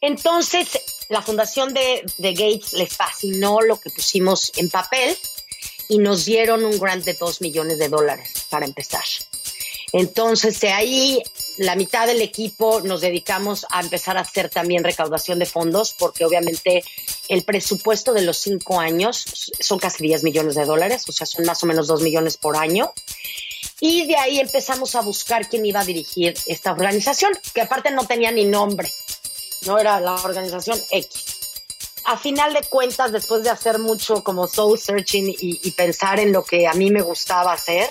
Entonces, la fundación de, Gates les fascinó lo que pusimos en papel y nos dieron un grant de 2 millones de dólares para empezar. Entonces, de ahí, la mitad del equipo nos dedicamos a empezar a hacer también recaudación de fondos, porque obviamente el presupuesto de los cinco años son casi 10 millones de dólares, o sea, son más o menos 2 millones por año. Y de ahí empezamos a buscar quién iba a dirigir esta organización, que aparte no tenía ni nombre, no era la organización X. A final de cuentas, después de hacer mucho como soul searching y, pensar en lo que a mí me gustaba hacer,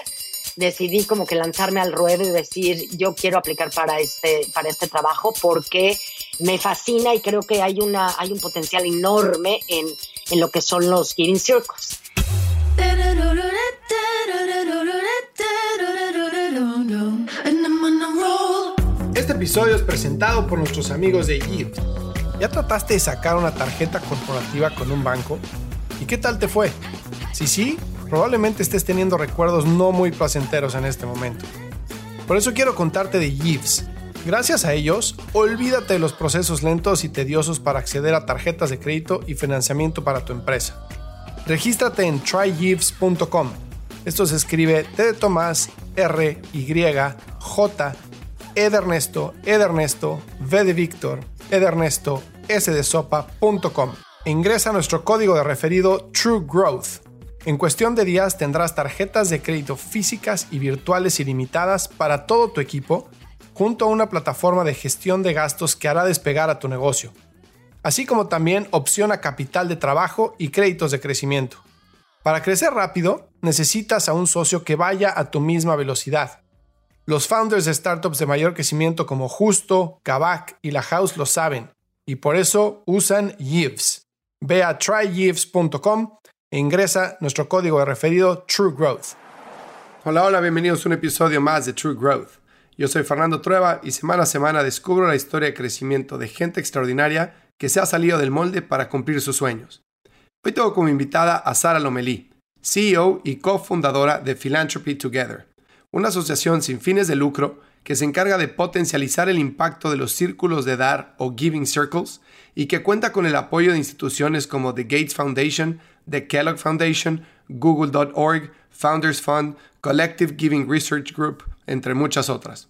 decidí como que lanzarme al ruedo y decir, yo quiero aplicar para este, para este trabajo porque me fascina y creo que hay, una, hay un potencial enorme en, en lo que son los Giving Circles. Este episodio es presentado por nuestros amigos de Give. ¿Ya trataste de sacar una tarjeta corporativa con un banco? ¿Y qué tal te fue? Si sí, probablemente estés teniendo recuerdos no muy placenteros en este momento. Por eso quiero contarte de Gives. Gracias a ellos, olvídate de los procesos lentos y tediosos para acceder a tarjetas de crédito y financiamiento para tu empresa. Regístrate en trygives.com. Esto se escribe T de Tomás, R, Y, J, E de Ernesto, E de Ernesto, V de Víctor, E de Ernesto, Sopa.com. Ingresa nuestro código de referido True Growth en cuestión de días tendrás tarjetas de crédito físicas y virtuales ilimitadas para todo tu equipo, junto a una plataforma de gestión de gastos que hará despegar a tu negocio, así como también opción a capital de trabajo y créditos de crecimiento. Para crecer rápido, necesitas a un socio que vaya a tu misma velocidad. Los founders de startups de mayor crecimiento como Justo, Kavak y La House lo saben, y por eso usan Yves. Ve a tryyves.com e ingresa nuestro código de referido True Growth. Hola, hola, bienvenidos a un episodio más de True Growth. Yo soy Fernando Trueba y semana a semana descubro la historia de crecimiento de gente extraordinaria que se ha salido del molde para cumplir sus sueños. Hoy tengo como invitada a Sara Lomelí, CEO y cofundadora de Philanthropy Together, una asociación sin fines de lucro que se encarga de potencializar el impacto de los círculos de dar o giving circles y que cuenta con el apoyo de instituciones como The Gates Foundation, The Kellogg Foundation, Google.org, Founders Fund, Collective Giving Research Group, entre muchas otras.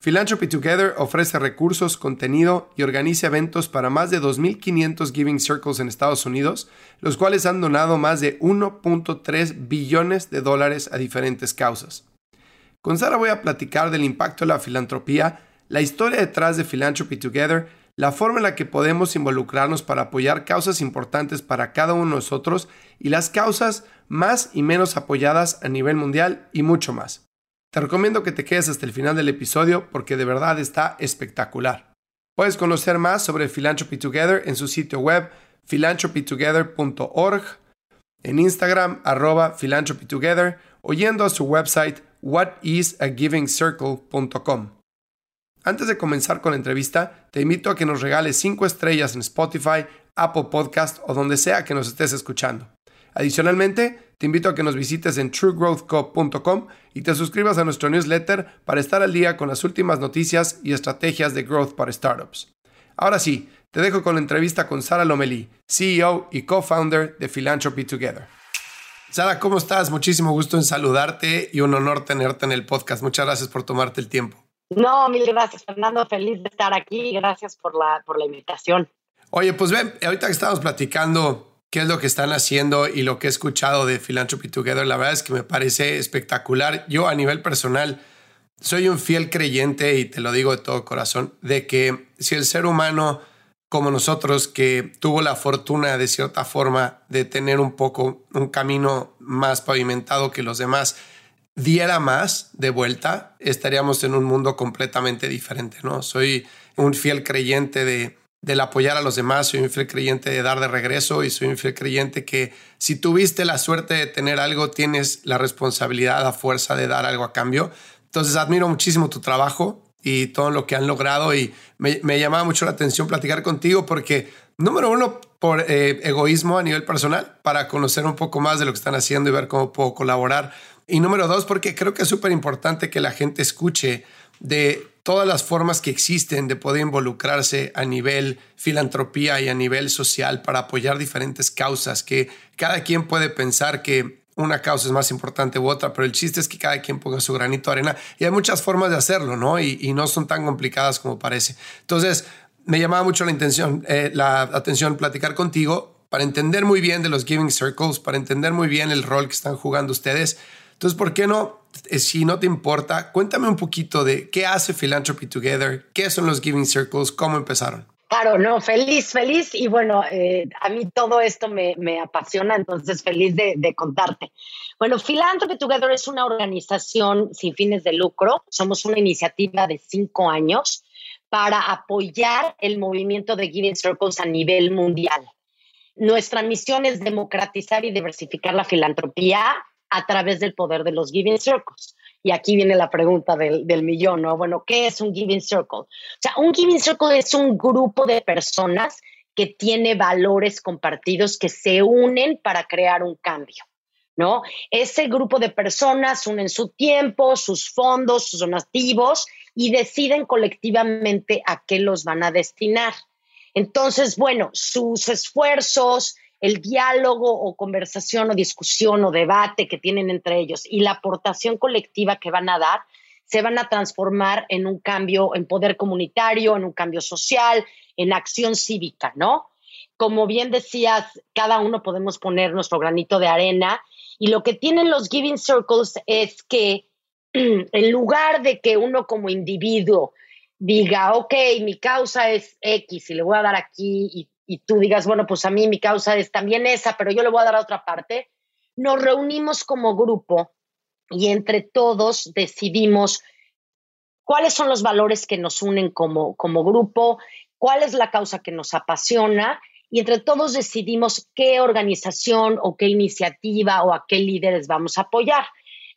Philanthropy Together ofrece recursos, contenido y organiza eventos para más de 2.500 Giving Circles en Estados Unidos, los cuales han donado más de 1.3 billones de dólares a diferentes causas. Con Sara voy a platicar del impacto de la filantropía, la historia detrás de Philanthropy Together la forma en la que podemos involucrarnos para apoyar causas importantes para cada uno de nosotros y las causas más y menos apoyadas a nivel mundial y mucho más. Te recomiendo que te quedes hasta el final del episodio porque de verdad está espectacular. Puedes conocer más sobre Philanthropy Together en su sitio web philanthropytogether.org, en Instagram arroba philanthropytogether o yendo a su website whatisagivingcircle.com. Antes de comenzar con la entrevista, te invito a que nos regales 5 estrellas en Spotify, Apple Podcast o donde sea que nos estés escuchando. Adicionalmente, te invito a que nos visites en truegrowthco.com y te suscribas a nuestro newsletter para estar al día con las últimas noticias y estrategias de growth para startups. Ahora sí, te dejo con la entrevista con Sara Lomelí, CEO y co-founder de Philanthropy Together. Sara, ¿cómo estás? Muchísimo gusto en saludarte y un honor tenerte en el podcast. Muchas gracias por tomarte el tiempo. No, mil gracias, Fernando. Feliz de estar aquí. Gracias por la, por la invitación. Oye, pues ven, ahorita que estamos platicando qué es lo que están haciendo y lo que he escuchado de Philanthropy Together, la verdad es que me parece espectacular. Yo a nivel personal soy un fiel creyente y te lo digo de todo corazón, de que si el ser humano como nosotros que tuvo la fortuna de cierta forma de tener un poco un camino más pavimentado que los demás, diera más de vuelta, estaríamos en un mundo completamente diferente, ¿no? Soy un fiel creyente de del apoyar a los demás, soy un fiel creyente de dar de regreso y soy un fiel creyente que si tuviste la suerte de tener algo, tienes la responsabilidad a fuerza de dar algo a cambio. Entonces admiro muchísimo tu trabajo y todo lo que han logrado y me, me llamaba mucho la atención platicar contigo porque, número uno, por eh, egoísmo a nivel personal, para conocer un poco más de lo que están haciendo y ver cómo puedo colaborar. Y número dos, porque creo que es súper importante que la gente escuche de todas las formas que existen de poder involucrarse a nivel filantropía y a nivel social para apoyar diferentes causas, que cada quien puede pensar que una causa es más importante u otra, pero el chiste es que cada quien ponga su granito de arena y hay muchas formas de hacerlo, ¿no? Y, no son tan complicadas como parece. Entonces, me llamaba mucho la, intención, eh, la atención platicar contigo para entender muy bien de los Giving Circles, para entender muy bien el rol que están jugando ustedes. Entonces, ¿por qué no, eh, si no te importa, cuéntame un poquito de qué hace Philanthropy Together, qué son los Giving Circles, cómo empezaron? Claro, no, feliz, feliz. Y bueno, eh, a mí todo esto me, apasiona, entonces feliz de, de, contarte. Bueno, Philanthropy Together es una organización sin fines de lucro. Somos una iniciativa de cinco años para apoyar el movimiento de Giving Circles a nivel mundial. Nuestra misión es democratizar y diversificar la filantropía a través del poder de los Giving Circles. Y aquí viene la pregunta del, millón, ¿no? Bueno, ¿qué es un Giving Circle? O sea, un Giving Circle es un grupo de personas que tiene valores compartidos que se unen para crear un cambio. ¿No? Ese grupo de personas unen su tiempo, sus fondos, sus donativos y deciden colectivamente a qué los van a destinar. Entonces, bueno, sus esfuerzos, el diálogo o conversación o discusión o debate que tienen entre ellos y la aportación colectiva que van a dar, se van a transformar en un cambio en poder comunitario, en un cambio social, en acción cívica, ¿no? Como bien decías, cada uno podemos poner nuestro granito de arena y lo que tienen los Giving Circles es que en lugar de que uno como individuo diga, ok, mi causa es X y le voy a dar aquí y, tú digas, bueno, pues a mí mi causa es también esa, pero yo le voy a dar a otra parte, nos reunimos como grupo y entre todos decidimos cuáles son los valores que nos unen como, como grupo, cuál es la causa que nos apasiona y entre todos decidimos qué organización o qué iniciativa o a qué líderes vamos a apoyar.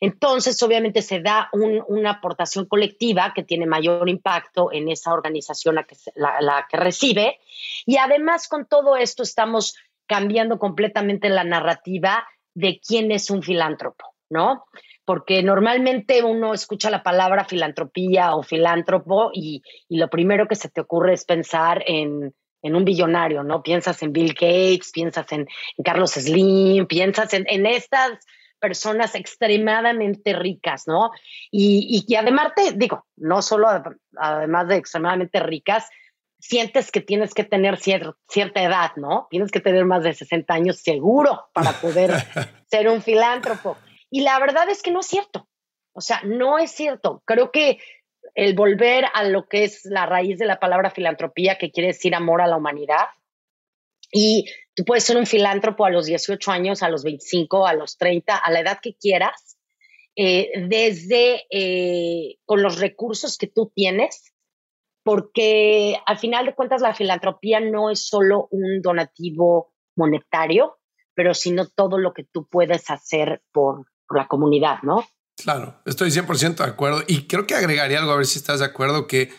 Entonces, obviamente, se da una aportación colectiva que tiene mayor impacto en esa organización la que, la, que recibe. Y además, con todo esto, estamos cambiando completamente la narrativa de quién es un filántropo, ¿no? Porque normalmente uno escucha la palabra filantropía o filántropo y, lo primero que se te ocurre es pensar en, un billonario, ¿no? Piensas en Bill Gates, piensas en, Carlos Slim, piensas en, en estas personas extremadamente ricas, ¿no? Y, y, además te digo, no solo además de extremadamente ricas, sientes que tienes que tener cierta edad, ¿no? Tienes que tener más de 60 años seguro para poder ser un filántropo. Y la verdad es que no es cierto. O sea, no es cierto. Creo que el volver a lo que es la raíz de la palabra filantropía, que quiere decir amor a la humanidad, y tú puedes ser un filántropo a los 18 años, a los 25, a los 30, a la edad que quieras, eh, desde eh, con los recursos que tú tienes, porque al final de cuentas la filantropía no es solo un donativo monetario, pero sino todo lo que tú puedes hacer por, por la comunidad, ¿no? Claro, estoy 100% de acuerdo y creo que agregaría algo a ver si estás de acuerdo que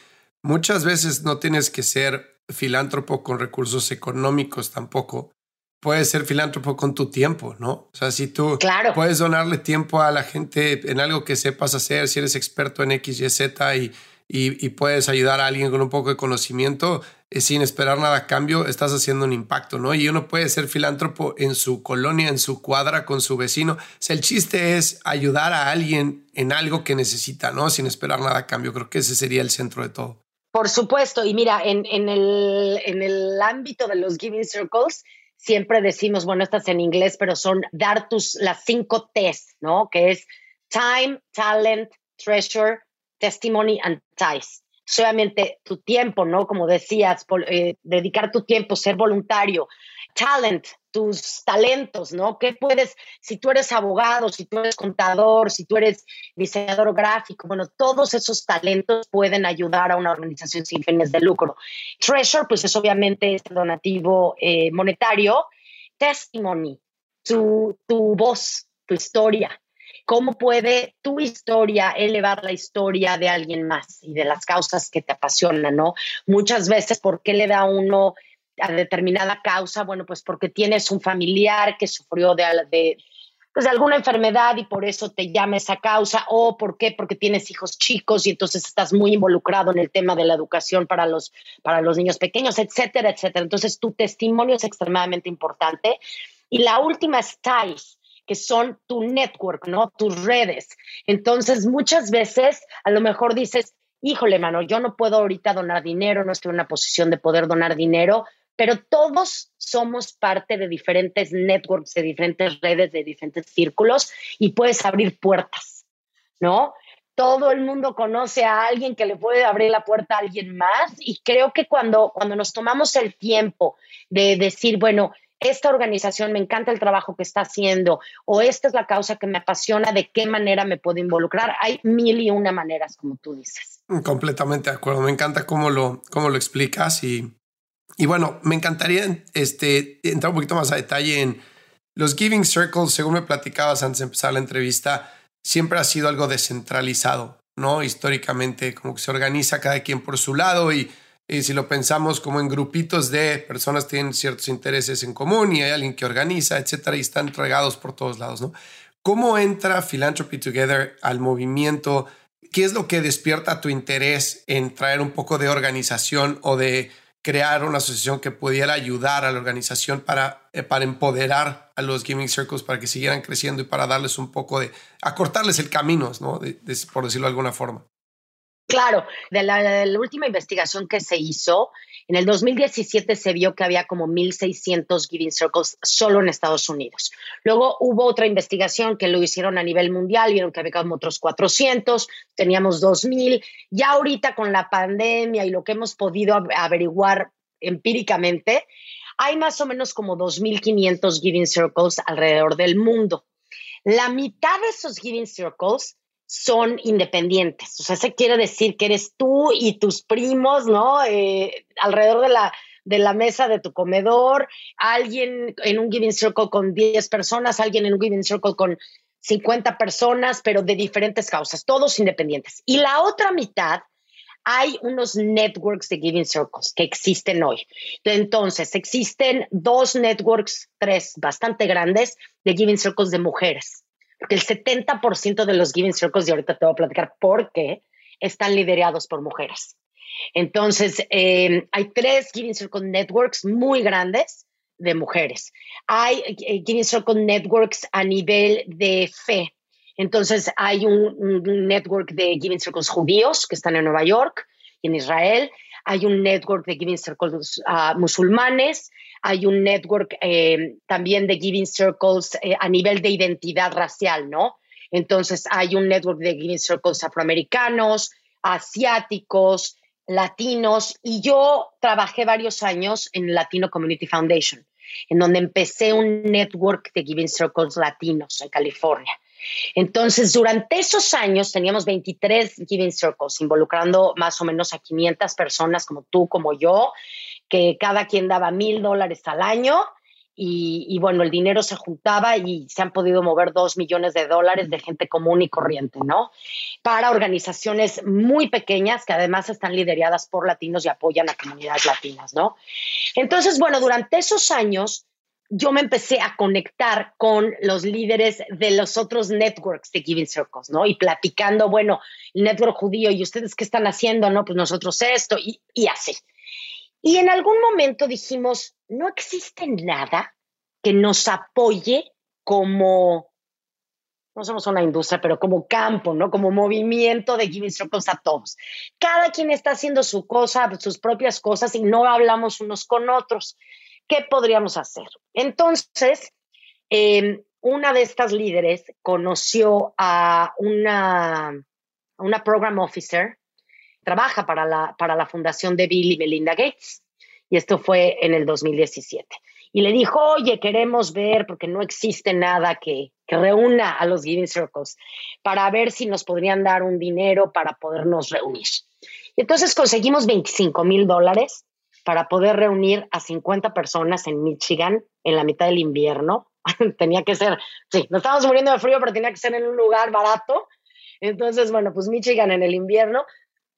muchas veces no tienes que ser filántropo con recursos económicos tampoco. Puedes ser filántropo con tu tiempo, ¿no? O sea, si tú puedes donarle tiempo a la gente en algo que sepas hacer, si eres experto en X, Y, Z y, y, puedes ayudar a alguien con un poco de conocimiento eh, sin esperar nada a cambio, estás haciendo un impacto, ¿no? Y uno puede ser filántropo en su colonia, en su cuadra, con su vecino. O sea, el chiste es ayudar a alguien en algo que necesita, ¿no? Sin esperar nada a cambio. Creo que ese sería el centro de todo. Por supuesto, y mira, en, en, el, en el ámbito de los Giving Circles, siempre decimos, bueno, estas en inglés, pero son dar tus, las cinco T's, ¿no? Que es time, talent, treasure, testimony and ties. Solamente tu tiempo, ¿no? Como decías, eh, dedicar tu tiempo, ser voluntario, talent, tus talentos, ¿no? ¿Qué puedes, si tú eres abogado, si tú eres contador, si tú eres diseñador gráfico, bueno, todos esos talentos pueden ayudar a una organización sin fines de lucro. Treasure, pues es obviamente este donativo eh, monetario. Testimony, tu, tu voz, tu historia. ¿Cómo puede tu historia elevar la historia de alguien más y de las causas que te apasionan, ¿no? Muchas veces, ¿por qué le da uno a determinada causa, bueno, pues porque tienes un familiar que sufrió de, pues, de alguna enfermedad y por eso te llama esa causa, o por qué, porque tienes hijos chicos y entonces estás muy involucrado en el tema de la educación para los, para los niños pequeños, etcétera, etcétera. Entonces, tu testimonio es extremadamente importante. Y la última es TIES, que son tu network, ¿no? Tus redes. Entonces, muchas veces a lo mejor dices, híjole, mano, yo no puedo ahorita donar dinero, no estoy en una posición de poder donar dinero, pero todos somos parte de diferentes networks, de diferentes redes, de diferentes círculos y puedes abrir puertas, ¿no? Todo el mundo conoce a alguien que le puede abrir la puerta a alguien más y creo que cuando, cuando nos tomamos el tiempo de decir, bueno, esta organización me encanta el trabajo que está haciendo o esta es la causa que me apasiona, de qué manera me puedo involucrar. Hay mil y una maneras, como tú dices. Completamente de acuerdo. Me encanta cómo lo, cómo lo explicas y y bueno, me encantaría este, entrar un poquito más a detalle en los Giving Circles, según me platicabas antes de empezar la entrevista, siempre ha sido algo descentralizado, ¿no? Históricamente, como que se organiza cada quien por su lado y, si lo pensamos como en grupitos de personas tienen ciertos intereses en común y hay alguien que organiza, etcétera, y están regados por todos lados, ¿no? ¿Cómo entra Philanthropy Together al movimiento? ¿Qué es lo que despierta tu interés en traer un poco de organización o de crear una asociación que pudiera ayudar a la organización para, eh, para empoderar a los gaming circles para que siguieran creciendo y para darles un poco de, acortarles el camino, ¿no? por decirlo de alguna forma. Claro, de la, última investigación que se hizo, en el 2017 se vio que había como 1.600 Giving Circles solo en Estados Unidos. Luego hubo otra investigación que lo hicieron a nivel mundial, vieron que había como otros 400, teníamos 2.000. Ya ahorita con la pandemia y lo que hemos podido averiguar empíricamente, hay más o menos como 2.500 Giving Circles alrededor del mundo. La mitad de esos Giving Circles son independientes. O sea, eso quiere decir que eres tú y tus primos, ¿no? Eh, alrededor de la, de la mesa de tu comedor, alguien en un giving circle con 10 personas, alguien en un giving circle con 50 personas, pero de diferentes causas, todos independientes. Y la otra mitad, hay unos networks de giving circles que existen hoy. Entonces, existen dos networks, tres bastante grandes, de giving circles de mujeres el 70% de los Giving Circles, y ahorita te voy a platicar por qué, están liderados por mujeres. Entonces, eh, hay tres Giving Circle Networks muy grandes de mujeres. Hay eh, Giving Circle Networks a nivel de fe. Entonces, hay un, network de Giving Circles judíos que están en Nueva York y en Israel. Hay un network de Giving Circles uh, musulmanes hay un network eh, también de Giving Circles eh, a nivel de identidad racial, ¿no? Entonces hay un network de Giving Circles afroamericanos, asiáticos, latinos, y yo trabajé varios años en Latino Community Foundation, en donde empecé un network de Giving Circles latinos en California. Entonces, durante esos años teníamos 23 Giving Circles, involucrando más o menos a 500 personas como tú, como yo, que cada quien daba mil dólares al año y, bueno, el dinero se juntaba y se han podido mover dos millones de dólares de gente común y corriente, ¿no? Para organizaciones muy pequeñas que además están lideradas por latinos y apoyan a comunidades latinas, ¿no? Entonces, bueno, durante esos años yo me empecé a conectar con los líderes de los otros networks de Giving Circles, ¿no? Y platicando, bueno, el network judío, ¿y ustedes qué están haciendo? No, pues nosotros esto y, así. Y en algún momento dijimos, no existe nada que nos apoye como, no somos una industria, pero como campo, ¿no? Como movimiento de giving circles a todos. Cada quien está haciendo su cosa, sus propias cosas y no hablamos unos con otros. ¿Qué podríamos hacer? Entonces, em, una de estas líderes conoció a una, una program officer trabaja para la, para la fundación de Bill y Melinda Gates. Y esto fue en el 2017. Y le dijo, oye, queremos ver, porque no existe nada que, que reúna a los Giving Circles, para ver si nos podrían dar un dinero para podernos reunir. Y entonces conseguimos 25 mil dólares para poder reunir a 50 personas en Michigan en la mitad del invierno. tenía que ser, sí, nos estábamos muriendo de frío, pero tenía que ser en un lugar barato. Entonces, bueno, pues Michigan en el invierno,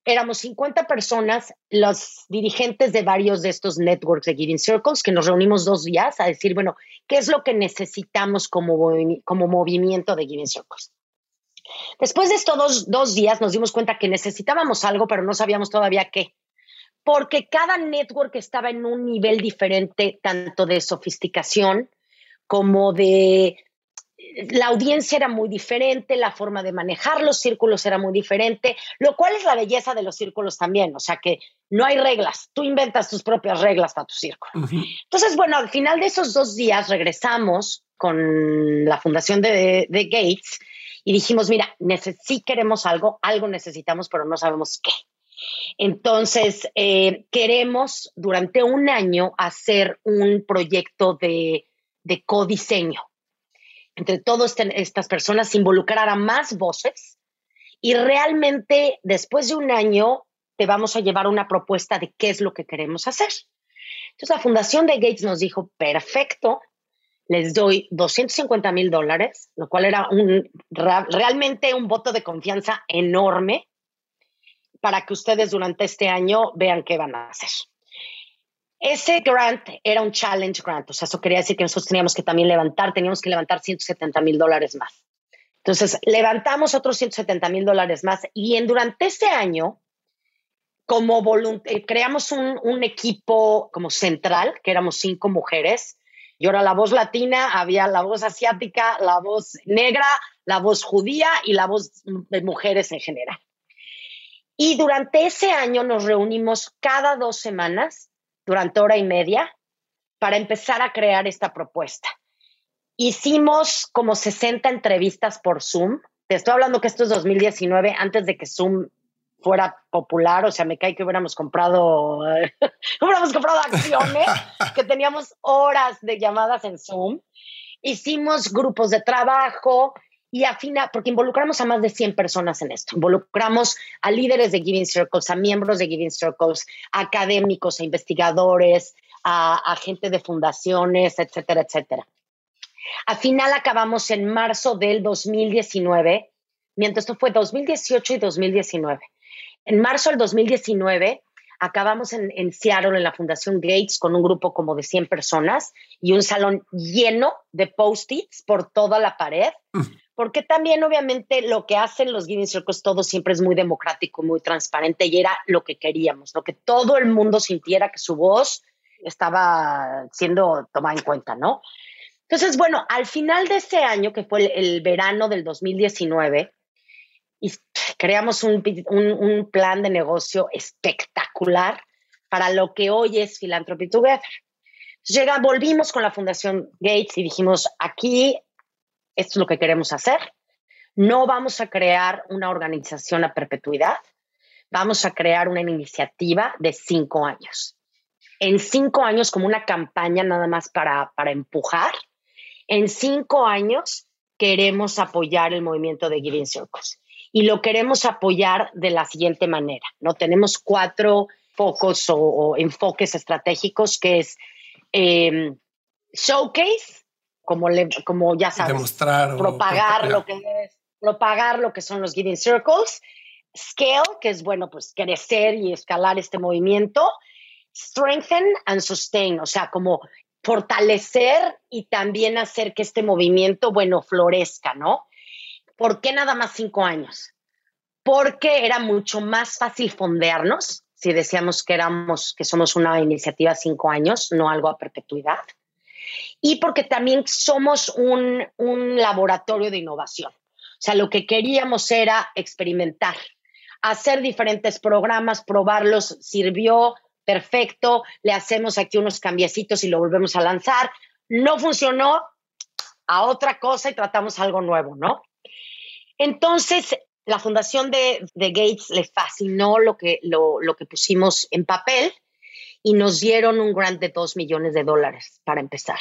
éramos 50 personas, los dirigentes de varios de estos networks de Giving Circles, que nos reunimos dos días a decir, bueno, ¿qué es lo que necesitamos como, como movimiento de Giving Circles? Después de estos dos, días nos dimos cuenta que necesitábamos algo, pero no sabíamos todavía qué porque cada network estaba en un nivel diferente, tanto de sofisticación como de la audiencia era muy diferente, la forma de manejar los círculos era muy diferente, lo cual es la belleza de los círculos también, o sea que no hay reglas, tú inventas tus propias reglas para tu círculo. Entonces, bueno, al final de esos dos días regresamos con la fundación de, Gates y dijimos, mira, sí queremos algo, algo necesitamos, pero no sabemos qué. Entonces, eh, queremos durante un año hacer un proyecto de, de codiseño entre todas estas personas, involucrar a más voces y realmente después de un año te vamos a llevar una propuesta de qué es lo que queremos hacer. Entonces la Fundación de Gates nos dijo, perfecto, les doy 250 mil dólares, lo cual era un, realmente un voto de confianza enorme para que ustedes durante este año vean qué van a hacer. Ese grant era un challenge grant, o sea, eso quería decir que nosotros teníamos que también levantar, teníamos que levantar 170 mil dólares más. Entonces, levantamos otros 170 mil dólares más y en, durante ese año, como eh, creamos un, un, equipo como central, que éramos cinco mujeres. Yo era la voz latina, había la voz asiática, la voz negra, la voz judía y la voz de mujeres en general. Y durante ese año nos reunimos cada dos semanas durante hora y media para empezar a crear esta propuesta. Hicimos como 60 entrevistas por Zoom. Te estoy hablando que esto es 2019, antes de que Zoom fuera popular, o sea, me cae que hubiéramos comprado, hubiéramos comprado acciones, que teníamos horas de llamadas en Zoom. Hicimos grupos de trabajo, y afina, porque involucramos a más de 100 personas en esto. Involucramos a líderes de Giving Circles, a miembros de Giving Circles, a académicos, a investigadores, a, gente de fundaciones, etcétera, etcétera. Al final acabamos en marzo del 2019, mientras esto fue 2018 y 2019. En marzo del 2019 acabamos en, en, Seattle, en la Fundación Gates, con un grupo como de 100 personas y un salón lleno de post-its por toda la pared, mm porque también obviamente lo que hacen los Giving Circles todo siempre es muy democrático, muy transparente y era lo que queríamos, lo que todo el mundo sintiera que su voz estaba siendo tomada en cuenta, ¿no? Entonces, bueno, al final de ese año, que fue el, verano del 2019, y creamos un, un, plan de negocio espectacular para lo que hoy es Philanthropy Together. Llega, volvimos con la Fundación Gates y dijimos, aquí esto es lo que queremos hacer. No vamos a crear una organización a perpetuidad, vamos a crear una iniciativa de cinco años. En cinco años, como una campaña nada más para, para empujar, en cinco años queremos apoyar el movimiento de Giving Circles. Y lo queremos apoyar de la siguiente manera, ¿no? Tenemos cuatro focos o, enfoques estratégicos que es eh, showcase, como, le, como ya sabes, Demostrar propagar lo que es, propagar lo que son los Giving Circles, Scale, que es bueno, pues crecer y escalar este movimiento, Strengthen and Sustain, o sea, como fortalecer y también hacer que este movimiento, bueno, florezca, ¿no? ¿Por qué nada más cinco años? Porque era mucho más fácil fondearnos si decíamos que éramos, que somos una iniciativa cinco años, no algo a perpetuidad y porque también somos un, laboratorio de innovación. O sea, lo que queríamos era experimentar, hacer diferentes programas, probarlos, sirvió, perfecto, le hacemos aquí unos cambiecitos y lo volvemos a lanzar. No funcionó, a otra cosa y tratamos algo nuevo, ¿no? Entonces, la fundación de, Gates le fascinó lo que, lo, lo que pusimos en papel y nos dieron un grant de dos millones de dólares para empezar.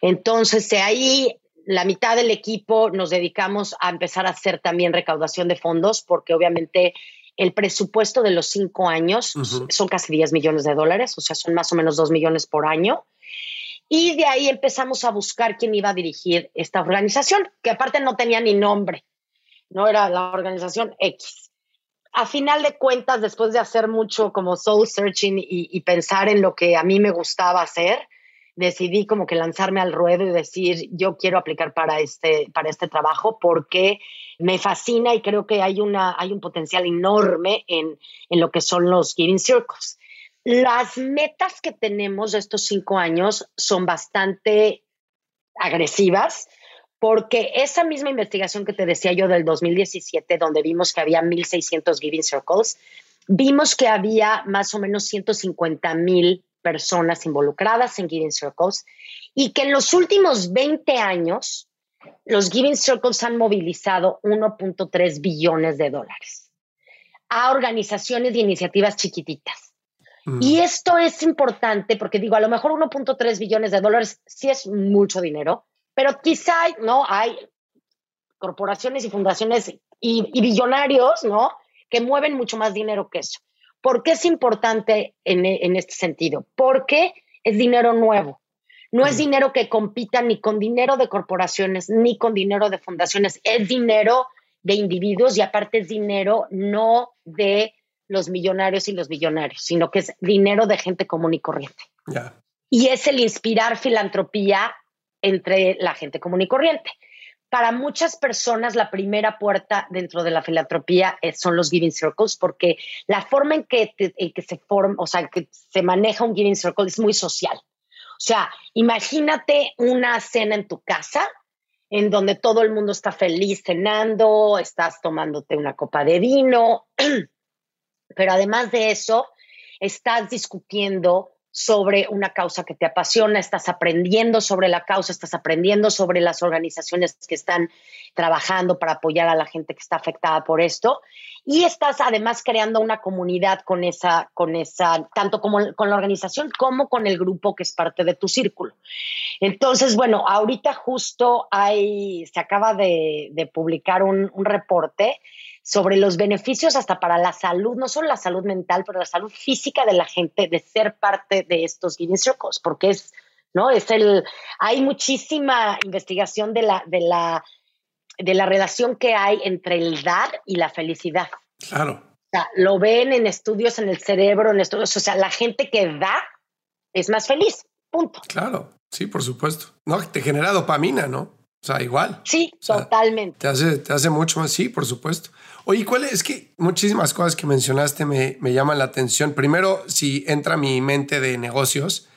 Entonces, de ahí la mitad del equipo nos dedicamos a empezar a hacer también recaudación de fondos, porque obviamente el presupuesto de los cinco años son casi 10 millones de dólares, o sea, son más o menos 2 millones por año. Y de ahí empezamos a buscar quién iba a dirigir esta organización, que aparte no tenía ni nombre, no era la organización X a final de cuentas, después de hacer mucho como soul searching y, pensar en lo que a mí me gustaba hacer, decidí como que lanzarme al ruedo y decir, yo quiero aplicar para este, para este trabajo porque me fascina y creo que hay, una, hay un potencial enorme en, en lo que son los Giving Circles. Las metas que tenemos estos cinco años son bastante agresivas porque esa misma investigación que te decía yo del 2017, donde vimos que había 1.600 Giving Circles, vimos que había más o menos 150 mil personas involucradas en Giving Circles y que en los últimos 20 años los Giving Circles han movilizado 1.3 billones de dólares a organizaciones y iniciativas chiquititas. Mm. Y esto es importante porque digo, a lo mejor 1.3 billones de dólares sí es mucho dinero, pero quizá no hay corporaciones y fundaciones y, billonarios, ¿no? Que mueven mucho más dinero que eso. ¿Por qué es importante en, en este sentido? Porque es dinero nuevo. No es dinero que compita ni con dinero de corporaciones ni con dinero de fundaciones. Es dinero de individuos y aparte es dinero no de los millonarios y los billonarios, sino que es dinero de gente común y corriente. Y es el inspirar filantropía entre la gente común y corriente. Para muchas personas, la primera puerta dentro de la filantropía son los giving circles, porque la forma en que, que se forma, o sea, que se maneja un giving circle es muy social. O sea, imagínate una cena en tu casa en donde todo el mundo está feliz cenando, estás tomándote una copa de vino, pero además de eso, estás discutiendo sobre una causa que te apasiona, estás aprendiendo sobre la causa, estás aprendiendo sobre las organizaciones que están trabajando para apoyar a la gente que está afectada por esto y estás además creando una comunidad con esa, con esa, tanto como con la organización como con el grupo que es parte de tu círculo. Entonces, bueno, ahorita justo hay, se acaba de, publicar un, un reporte sobre los beneficios hasta para la salud, no solo la salud mental, pero la salud física de la gente de ser parte de estos Guinness Circles, porque es, ¿no? Es el, hay muchísima investigación de la, de la, de la relación que hay entre el dar y la felicidad. Claro. O sea, lo ven en estudios en el cerebro, en estudios, o sea, la gente que da es más feliz, punto. Claro, sí, por supuesto. No, te genera dopamina, ¿no? O sea, igual. Sí, totalmente. Te hace, te hace mucho más, sí, por supuesto. Oye, ¿cuál es? que muchísimas cosas que mencionaste me, me llaman la atención. Primero, si entra mi mente de negocios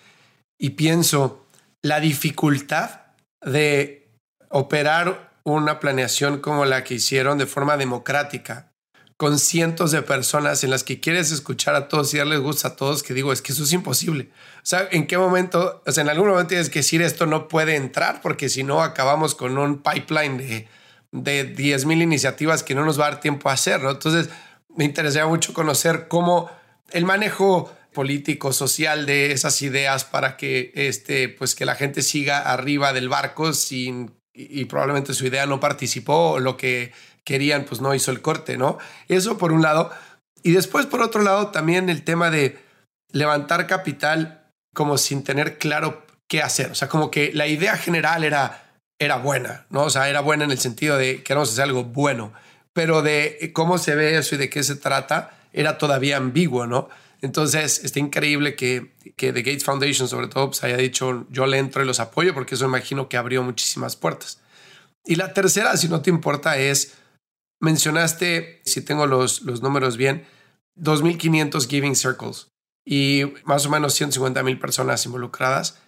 y pienso la dificultad de operar una planeación como la que hicieron de forma democrática, con cientos de personas en las que quieres escuchar a todos y darles gusto a todos, que digo, es que eso es imposible. O sea, ¿en qué momento? O sea, en algún momento tienes que decir esto no puede entrar porque si no acabamos con un pipeline de de 10.000 iniciativas que no nos va a dar tiempo a hacer, ¿no? Entonces, me interesaría mucho conocer cómo el manejo político, social de esas ideas para que, este, pues que la gente siga arriba del barco sin, y, probablemente su idea no participó o lo que querían, pues no hizo el corte, ¿no? Eso por un lado. Y después, por otro lado, también el tema de levantar capital como sin tener claro qué hacer. O sea, como que la idea general era era buena, ¿no? O sea, era buena en el sentido de queremos hacer algo bueno, pero de cómo se ve eso y de qué se trata era todavía ambiguo, ¿no? Entonces, está increíble que, que The Gates Foundation, sobre todo, pues haya dicho yo le entro y los apoyo, porque eso imagino que abrió muchísimas puertas. Y la tercera, si no te importa, es, mencionaste, si tengo los, los números bien, 2.500 Giving Circles y más o menos 150 mil personas involucradas,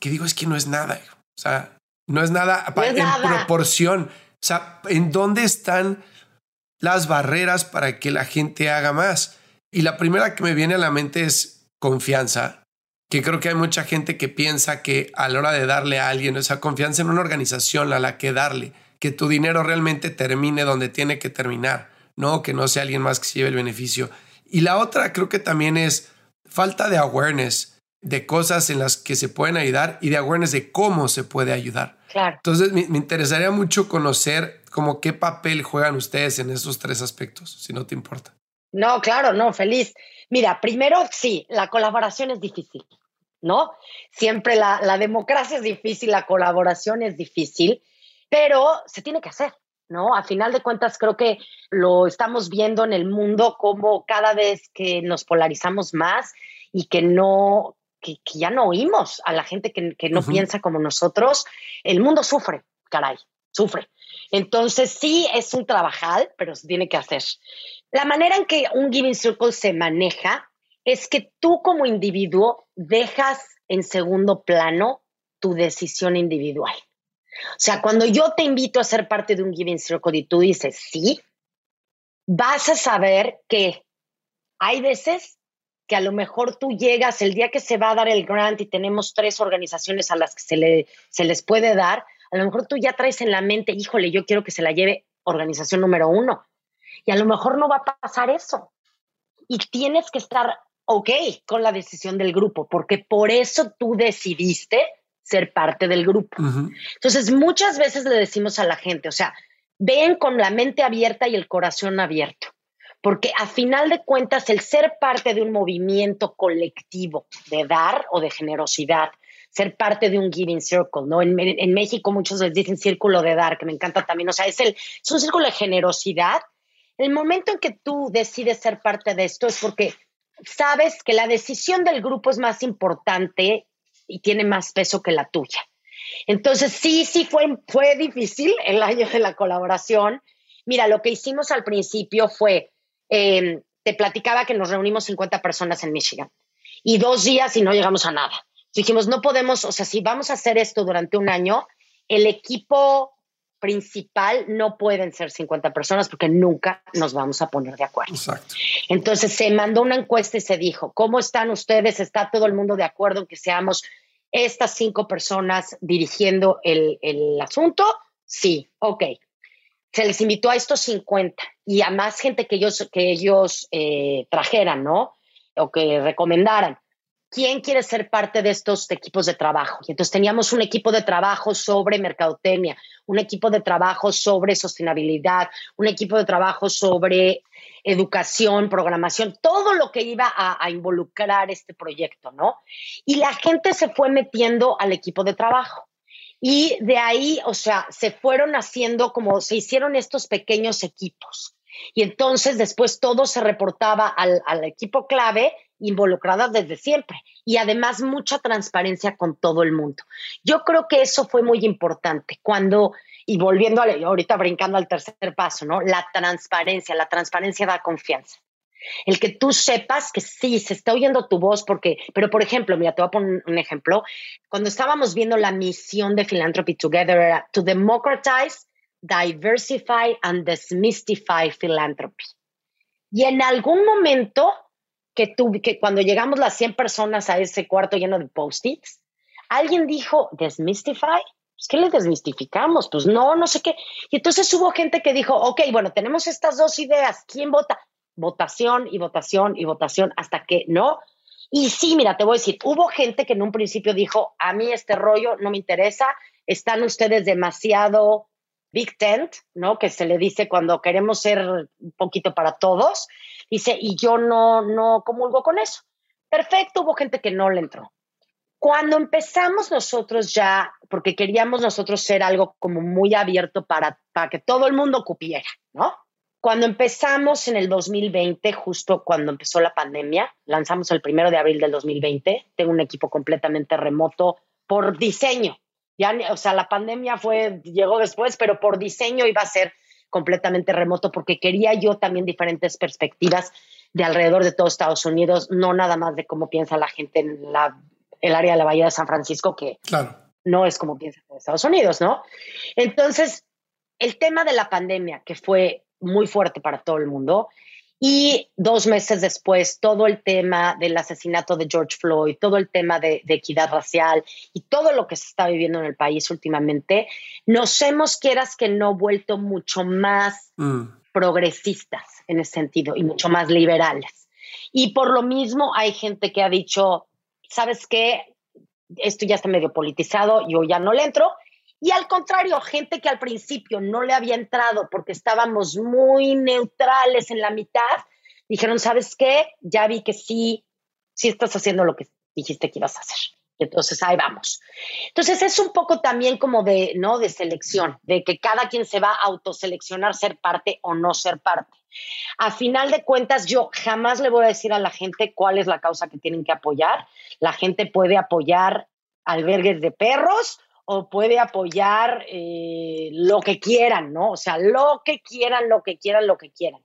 que digo, es que no es nada. O sea, no es nada en proporción. O sea, ¿en dónde están las barreras para que la gente haga más? Y la primera que me viene a la mente es confianza, que creo que hay mucha gente que piensa que a la hora de darle a alguien esa confianza en una organización a la que darle, que tu dinero realmente termine donde tiene que terminar, no que no sea alguien más que se lleve el beneficio. Y la otra creo que también es falta de awareness de cosas en las que se pueden ayudar y de awareness de cómo se puede ayudar. Claro. Entonces, me, interesaría mucho conocer como qué papel juegan ustedes en esos tres aspectos, si no te importa. No, claro, no, feliz. Mira, primero, sí, la colaboración es difícil, ¿no? Siempre la, la democracia es difícil, la colaboración es difícil, pero se tiene que hacer. ¿no? A final de cuentas, creo que lo estamos viendo en el mundo como cada vez que nos polarizamos más y que no, que, ya no oímos a la gente que, no piensa como nosotros, el mundo sufre, caray, sufre. Entonces sí es un trabajal, pero se tiene que hacer. La manera en que un Giving Circle se maneja es que tú como individuo dejas en segundo plano tu decisión individual. O sea, cuando yo te invito a ser parte de un Giving Circle y tú dices sí, vas a saber que hay veces que a lo mejor tú llegas el día que se va a dar el grant y tenemos tres organizaciones a las que se, le, se les puede dar, a lo mejor tú ya traes en la mente, híjole, yo quiero que se la lleve organización número uno. Y a lo mejor no va a pasar eso. Y tienes que estar ok con la decisión del grupo, porque por eso tú decidiste ser parte del grupo. Entonces, muchas veces le decimos a la gente, o sea, ven con la mente abierta y el corazón abierto, porque a final de cuentas el ser parte de un movimiento colectivo de dar o de generosidad, ser parte de un giving circle, ¿no? En, México muchos les dicen círculo de dar, que me encanta también, o sea, es, el, es un círculo de generosidad. El momento en que tú decides ser parte de esto es porque sabes que la decisión del grupo es más importante y tiene más peso que la tuya. Entonces, sí, sí fue, fue difícil el año de la colaboración. Mira, lo que hicimos al principio fue, em, te platicaba que nos reunimos 50 personas en Michigan y dos días y no llegamos a nada. Dijimos, no podemos, o sea, si vamos a hacer esto durante un año, el equipo principal no pueden ser 50 personas porque nunca nos vamos a poner de acuerdo. Exacto. Entonces se mandó una encuesta y se dijo, ¿cómo están ustedes? ¿Está todo el mundo de acuerdo en que seamos estas cinco personas dirigiendo el, asunto? Sí, ok. Se les invitó a estos 50 y a más gente que ellos, que ellos eh, trajeran, ¿no? O que recomendaran. ¿quién quiere ser parte de estos equipos de trabajo? Y entonces teníamos un equipo de trabajo sobre mercadotecnia, un equipo de trabajo sobre sostenibilidad, un equipo de trabajo sobre educación, programación, todo lo que iba a, a involucrar este proyecto, ¿no? Y la gente se fue metiendo al equipo de trabajo. Y de ahí, o sea, se fueron haciendo como se hicieron estos pequeños equipos. Y entonces después todo se reportaba al, equipo clave involucradas desde siempre y además mucha transparencia con todo el mundo. Yo creo que eso fue muy importante cuando, y volviendo a, ahorita brincando al tercer paso, ¿no? La transparencia, la transparencia da confianza. El que tú sepas que sí, se está oyendo tu voz, porque, pero por ejemplo, mira, te voy a poner un ejemplo. Cuando estábamos viendo la misión de Philanthropy Together era to democratize, diversify and demystify philanthropy. Y en algún momento que, que cuando llegamos las 100 personas a ese cuarto lleno de post-its, alguien dijo, ¿desmystify? Pues, ¿Qué le desmistificamos? Pues no, no sé qué. Y entonces hubo gente que dijo, ok, bueno, tenemos estas dos ideas, ¿quién vota? Votación y votación y votación hasta que no. Y sí, mira, te voy a decir, hubo gente que en un principio dijo, a mí este rollo no me interesa, están ustedes demasiado big tent, ¿no? Que se le dice cuando queremos ser un poquito para todos. Dice, y yo no, no comulgo con eso. Perfecto, hubo gente que no le entró. Cuando empezamos nosotros ya, porque queríamos nosotros ser algo como muy abierto para, para que todo el mundo cupiera, ¿no? Cuando empezamos en el 2020, justo cuando empezó la pandemia, lanzamos el primero de abril del 2020, tengo un equipo completamente remoto por diseño. Ya, o sea, la pandemia fue, llegó después, pero por diseño iba a ser completamente remoto porque quería yo también diferentes perspectivas de alrededor de todo Estados Unidos, no nada más de cómo piensa la gente en la, el área de la Bahía de San Francisco, que no es como piensa en Estados Unidos, ¿no? Entonces, el tema de la pandemia, que fue muy fuerte para todo el mundo, y dos meses después, todo el tema del asesinato de George Floyd, todo el tema de, equidad racial y todo lo que se está viviendo en el país últimamente, nos hemos, quieras que no, vuelto mucho más mm. progresistas en ese sentido y mucho más liberales. Y por lo mismo hay gente que ha dicho, ¿sabes qué? Esto ya está medio politizado, yo ya no le entro. Y al contrario, gente que al principio no le había entrado porque estábamos muy neutrales en la mitad, dijeron, ¿sabes qué? Ya vi que sí, sí estás haciendo lo que dijiste que ibas a hacer. Entonces ahí vamos. Entonces es un poco también como de, ¿no? De selección, de que cada quien se va a autoseleccionar ser parte o no ser parte. A final de cuentas, yo jamás le voy a decir a la gente cuál es la causa que tienen que apoyar. La gente puede apoyar albergues de perros o puede apoyar eh, lo que quieran, ¿no? O sea, lo que quieran, lo que quieran, lo que quieran.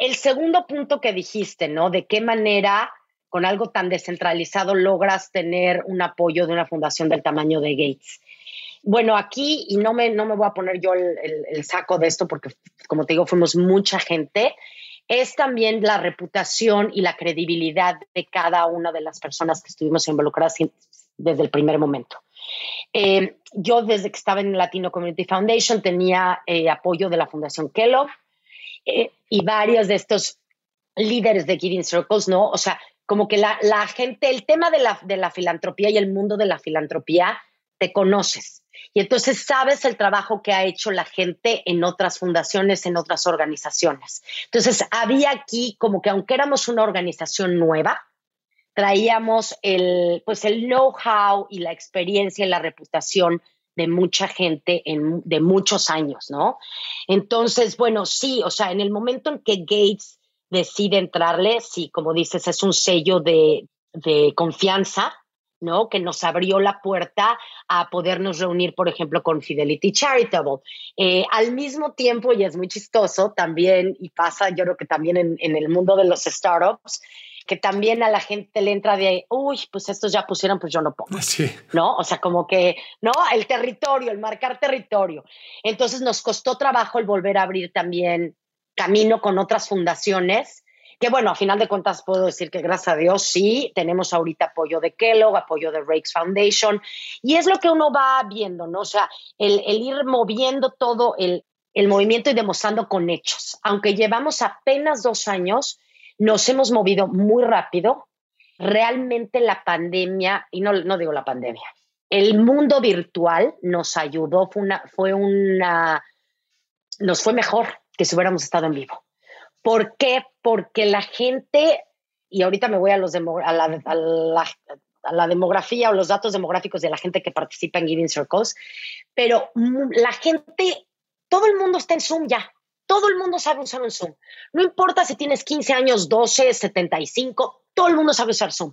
El segundo punto que dijiste, ¿no? De qué manera con algo tan descentralizado logras tener un apoyo de una fundación del tamaño de Gates. Bueno, aquí, y no me, no me voy a poner yo el, el saco de esto porque, como te digo, fuimos mucha gente, es también la reputación y la credibilidad de cada una de las personas que estuvimos involucradas desde el primer momento. Eh, yo desde que estaba en Latino Community Foundation tenía eh, apoyo de la Fundación Kellogg eh, y varios de estos líderes de Giving Circles, ¿no? O sea, como que la, la gente, el tema de la, de la filantropía y el mundo de la filantropía, te conoces. Y entonces sabes el trabajo que ha hecho la gente en otras fundaciones, en otras organizaciones. Entonces, había aquí como que aunque éramos una organización nueva, traíamos el, pues el know-how y la experiencia y la reputación de mucha gente en, de muchos años, ¿no? Entonces, bueno, sí, o sea, en el momento en que Gates decide entrarle, sí, como dices, es un sello de, de confianza, ¿no? Que nos abrió la puerta a podernos reunir, por ejemplo, con Fidelity Charitable. Eh, al mismo tiempo, y es muy chistoso también, y pasa yo creo que también en, en el mundo de los startups, que también a la gente le entra de, uy, pues estos ya pusieron, pues yo no pongo. Sí. ¿No? O sea, como que, ¿no? El territorio, el marcar territorio. Entonces nos costó trabajo el volver a abrir también camino con otras fundaciones, que bueno, a final de cuentas puedo decir que gracias a Dios sí, tenemos ahorita apoyo de Kellogg, apoyo de Rakes Foundation, y es lo que uno va viendo, ¿no? O sea, el, el ir moviendo todo el, el movimiento y demostrando con hechos. Aunque llevamos apenas dos años, nos hemos movido muy rápido. Realmente la pandemia, y no, no digo la pandemia, el mundo virtual nos ayudó, fue una, fue una, nos fue mejor que si hubiéramos estado en vivo. ¿Por qué? Porque la gente, y ahorita me voy a, los la, a la demografía o los datos demográficos de la gente que participa en Giving Circles, pero la gente, todo el mundo está en Zoom ya. Todo el mundo sabe usar un Zoom. No importa si tienes 15 años, 12, 75, todo el mundo sabe usar Zoom.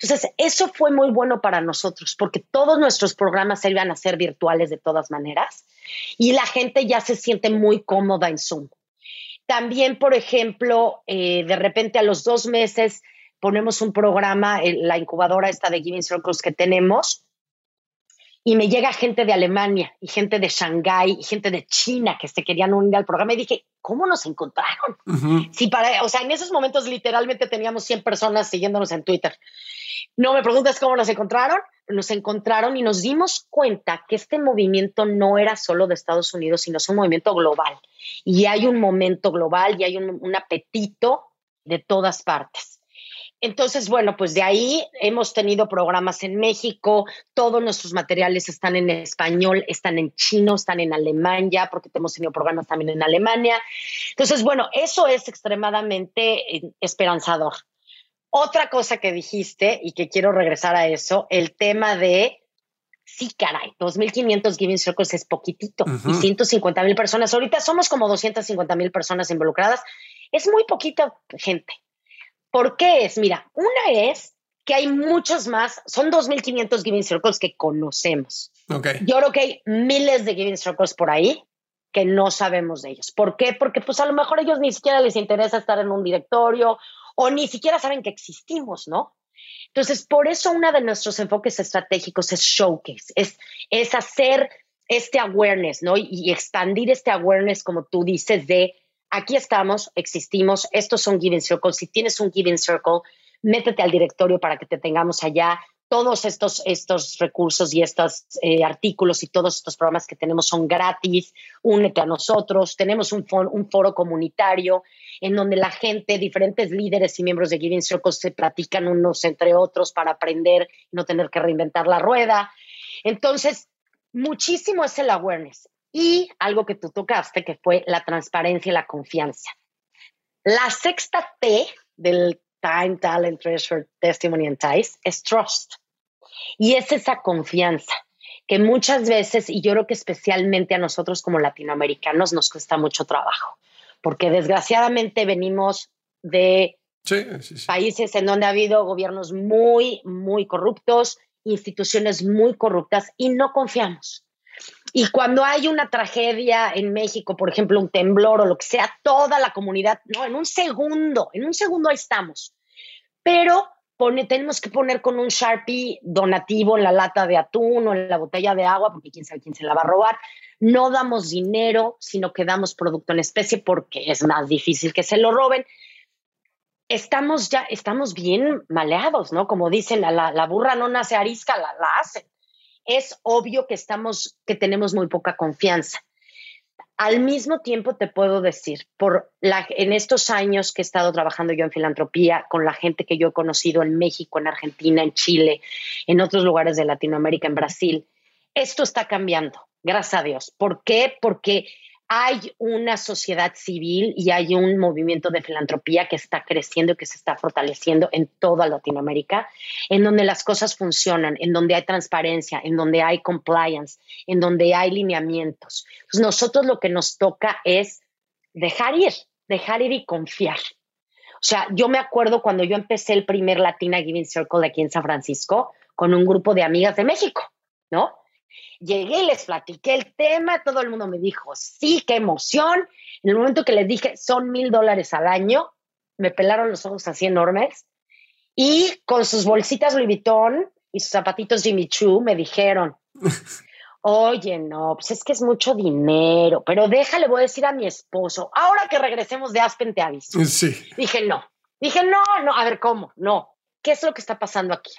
Entonces, eso fue muy bueno para nosotros porque todos nuestros programas se iban a ser virtuales de todas maneras y la gente ya se siente muy cómoda en Zoom. También, por ejemplo, eh, de repente a los dos meses ponemos un programa, la incubadora esta de Giving Circles que tenemos, y me llega gente de Alemania y gente de Shanghái y gente de China que se querían unir al programa y dije, ¿cómo nos encontraron? Sí, para, o sea, en esos momentos literalmente teníamos 100 personas siguiéndonos en Twitter. No me preguntas cómo nos encontraron, nos encontraron y nos dimos cuenta que este movimiento no era solo de Estados Unidos, sino es un movimiento global. Y hay un momento global y hay un, un apetito de todas partes. Entonces, bueno, pues de ahí hemos tenido programas en México, todos nuestros materiales están en español, están en chino, están en alemán ya, porque hemos tenido programas también en Alemania. Entonces, bueno, eso es extremadamente eh, esperanzador. Otra cosa que dijiste y que quiero regresar a eso, el tema de, sí, caray, 2.500 Giving Circles es poquitito y 150 mil personas. Ahorita somos como 250 mil personas involucradas. Es muy poquita gente. ¿Por qué es? Mira, una es que hay muchos más, son 2.500 Giving Circles que conocemos. Okay. Yo creo que hay miles de Giving Circles por ahí que no sabemos de ellos. ¿Por qué? Porque pues a lo mejor a ellos ni siquiera les interesa estar en un directorio o ni siquiera saben que existimos, ¿no? Entonces, por eso uno de nuestros enfoques estratégicos es showcase, es, es hacer este awareness, ¿no? Y, y expandir este awareness, como tú dices, de aquí estamos, existimos, estos son Giving Circles. Si tienes un Giving Circle, métete al directorio para que te tengamos allá. Todos estos, estos recursos y estos eh, artículos y todos estos programas que tenemos son gratis. Únete a nosotros. Tenemos un, un foro comunitario en donde la gente, diferentes líderes y miembros de Giving Circles se platican unos entre otros para aprender y no tener que reinventar la rueda. Entonces, muchísimo es el awareness y algo que tú tocaste, que fue la transparencia y la confianza. La sexta T del Time, Talent, Treasure, Testimony and Ties es Trust. Y es esa confianza que muchas veces, y yo creo que especialmente a nosotros como latinoamericanos nos cuesta mucho trabajo, porque desgraciadamente venimos de países en donde ha habido gobiernos muy, muy corruptos, instituciones muy corruptas y no confiamos. Y cuando hay una tragedia en México, por ejemplo, un temblor o lo que sea, toda la comunidad, no, en un segundo, en un segundo ahí estamos. Pero tenemos que poner con un Sharpie donativo en la lata de atún o en la botella de agua, porque quién sabe quién se la va a robar. No damos dinero, sino que damos producto en especie porque es más difícil que se lo roben. Estamos ya, estamos bien maleados, ¿no? Como dicen, la, burra no nace arisca, la hacen. Es obvio que estamos, que tenemos muy poca confianza. Al mismo tiempo te puedo decir, por en estos años que he estado trabajando yo en filantropía, con la gente que yo he conocido en México, en Argentina, en Chile, en otros lugares de Latinoamérica, en Brasil, esto está cambiando, gracias a Dios. ¿Por qué? Porque hay una sociedad civil y hay un movimiento de filantropía que está creciendo y que se está fortaleciendo en toda Latinoamérica, en donde las cosas funcionan, en donde hay transparencia, en donde hay compliance, en donde hay lineamientos. Pues nosotros lo que nos toca es dejar ir, dejar ir y confiar. O sea, yo me acuerdo cuando yo empecé el primer Latina Giving Circle aquí en San Francisco con un grupo de amigas de México, ¿no? Llegué y les platiqué el tema, todo el mundo me dijo, sí, qué emoción. En el momento que les dije, son mil dólares al año, me pelaron los ojos así enormes. Y con sus bolsitas Louis Vuitton y sus zapatitos Jimmy Choo me dijeron, oye, no, pues es que es mucho dinero, pero déjale, voy a decir a mi esposo, ahora que regresemos de Aspen te aviso. Sí. Dije, no. Dije, no, no, a ver, ¿cómo? No. ¿Qué es lo que está pasando aquí?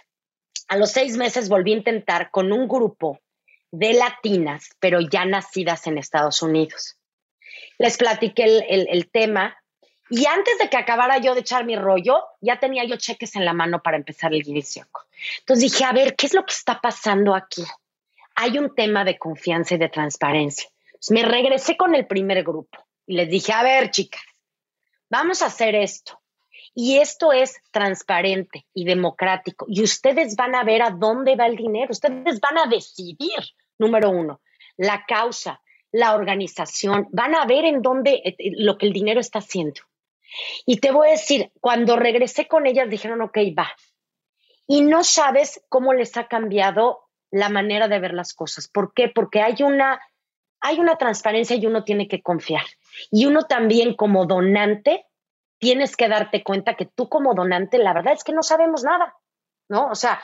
A los seis meses volví a intentar con un grupo de latinas, pero ya nacidas en Estados Unidos. Les platiqué el, tema y antes de que acabara yo de echar mi rollo, ya tenía yo cheques en la mano para empezar el inicio. Entonces dije, a ver, ¿qué es lo que está pasando aquí? Hay un tema de confianza y de transparencia. me regresé con el primer grupo y les dije, a ver, chicas, vamos a hacer esto. Y esto es transparente y democrático. Y ustedes van a ver a dónde va el dinero. Ustedes van a decidir número uno, la causa, la organización, van a ver en dónde eh, eh, lo que el dinero está haciendo. Y te voy a decir, cuando regresé con ellas dijeron, ok, va. Y no sabes cómo les ha cambiado la manera de ver las cosas. ¿Por qué? Porque hay una, hay una transparencia y uno tiene que confiar. Y uno también como donante, tienes que darte cuenta que tú como donante, la verdad es que no sabemos nada, ¿no? O sea,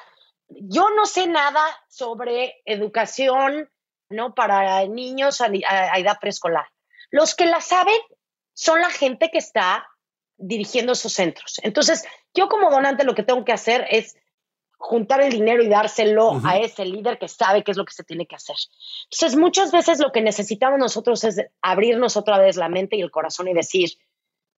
yo no sé nada sobre educación, ¿no? Para niños a, edad preescolar. Los que la saben son la gente que está dirigiendo esos centros. Entonces, yo como donante lo que tengo que hacer es juntar el dinero y dárselo a ese líder que sabe qué es lo que se tiene que hacer. Entonces, muchas veces lo que necesitamos nosotros es abrirnos otra vez la mente y el corazón y decir,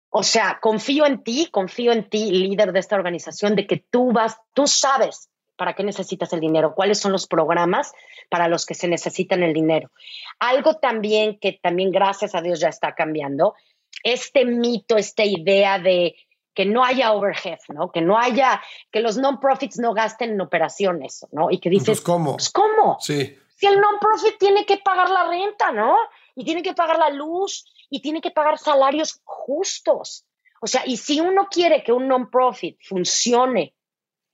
o sea, confío en ti, confío en ti, líder de esta organización, de que tú vas, tú sabes ¿Para qué necesitas el dinero? ¿Cuáles son los programas para los que se necesitan el dinero? Algo también que también gracias a Dios ya está cambiando, este mito, esta idea de que no haya overhead, ¿no? Que no haya, que los non-profits no gasten en operaciones, ¿no? Y que dices, ¿cómo? Pues, ¿cómo? Sí. Si el non-profit tiene que pagar la renta, ¿no? Y tiene que pagar la luz y tiene que pagar salarios justos. O sea, y si uno quiere que un non-profit funcione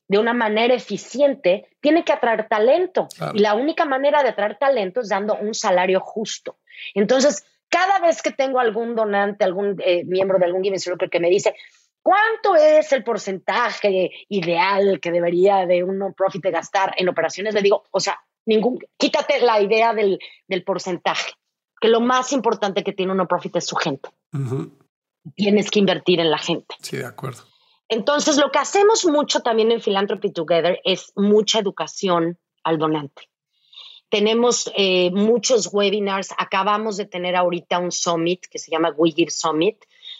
de una manera eficiente, tiene que atraer talento. Y la única manera de atraer talento es dando un salario justo. Entonces, cada vez que tengo algún donante, algún eh, miembro de algún Giving Circle que me dice, ¿cuánto es el porcentaje ideal que debería de un non-profit gastar en operaciones? Le digo, o sea, ningún, quítate la idea del, porcentaje, que lo más importante que tiene un non-profit es su gente. Tienes que invertir en la gente. Sí, de acuerdo. Entonces, lo que hacemos mucho también en Philanthropy Together es mucha educación al donante. Tenemos eh, muchos webinars. Acabamos de tener ahorita un summit que se llama We Give Summit,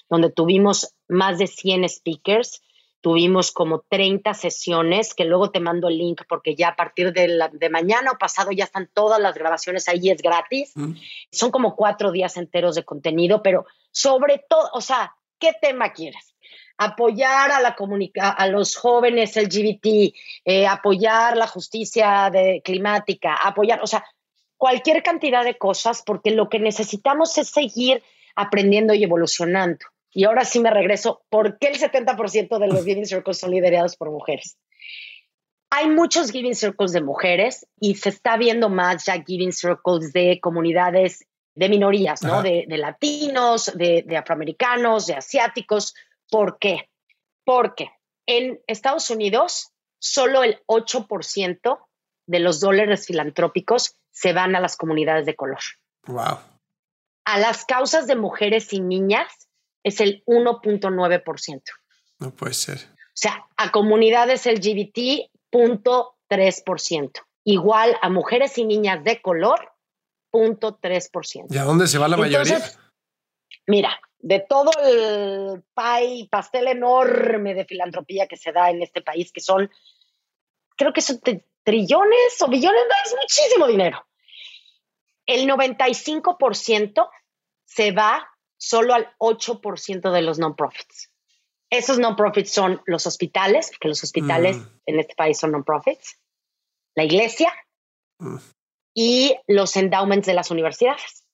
donde tuvimos más de 100 speakers. Tuvimos como 30 sesiones, que luego te mando el link porque ya a partir de, de mañana o pasado ya están todas las grabaciones ahí, es gratis. Mm. Son como cuatro días enteros de contenido, pero sobre todo, o sea, ¿qué tema quieres? Apoyar a, la a los jóvenes LGBT, eh, apoyar la justicia de, climática, apoyar, o sea, cualquier cantidad de cosas, porque lo que necesitamos es seguir aprendiendo y evolucionando. Y ahora sí me regreso, ¿por qué el 70% de los Giving Circles son liderados por mujeres? Hay muchos Giving Circles de mujeres y se está viendo más ya Giving Circles de comunidades de minorías, ¿no? De, latinos, de, de afroamericanos, de asiáticos. ¿Por qué? Porque en Estados Unidos solo el 8% de los dólares filantrópicos se van a las comunidades de color. Wow. A las causas de mujeres y niñas es el 1.9%. No puede ser. O sea, a comunidades LGBT, 0.3%. Igual a mujeres y niñas de color, 0.3%. ¿Y a dónde se va la mayoría? Mira, de todo el pay, pastel enorme de filantropía que se da en este país, que son, creo que son trillones o billones, es muchísimo dinero. El 95% se va solo al 8% de los non-profits. Esos non-profits son los hospitales, porque los hospitales mm. en este país son non-profits, la iglesia mm. y los endowments de las universidades.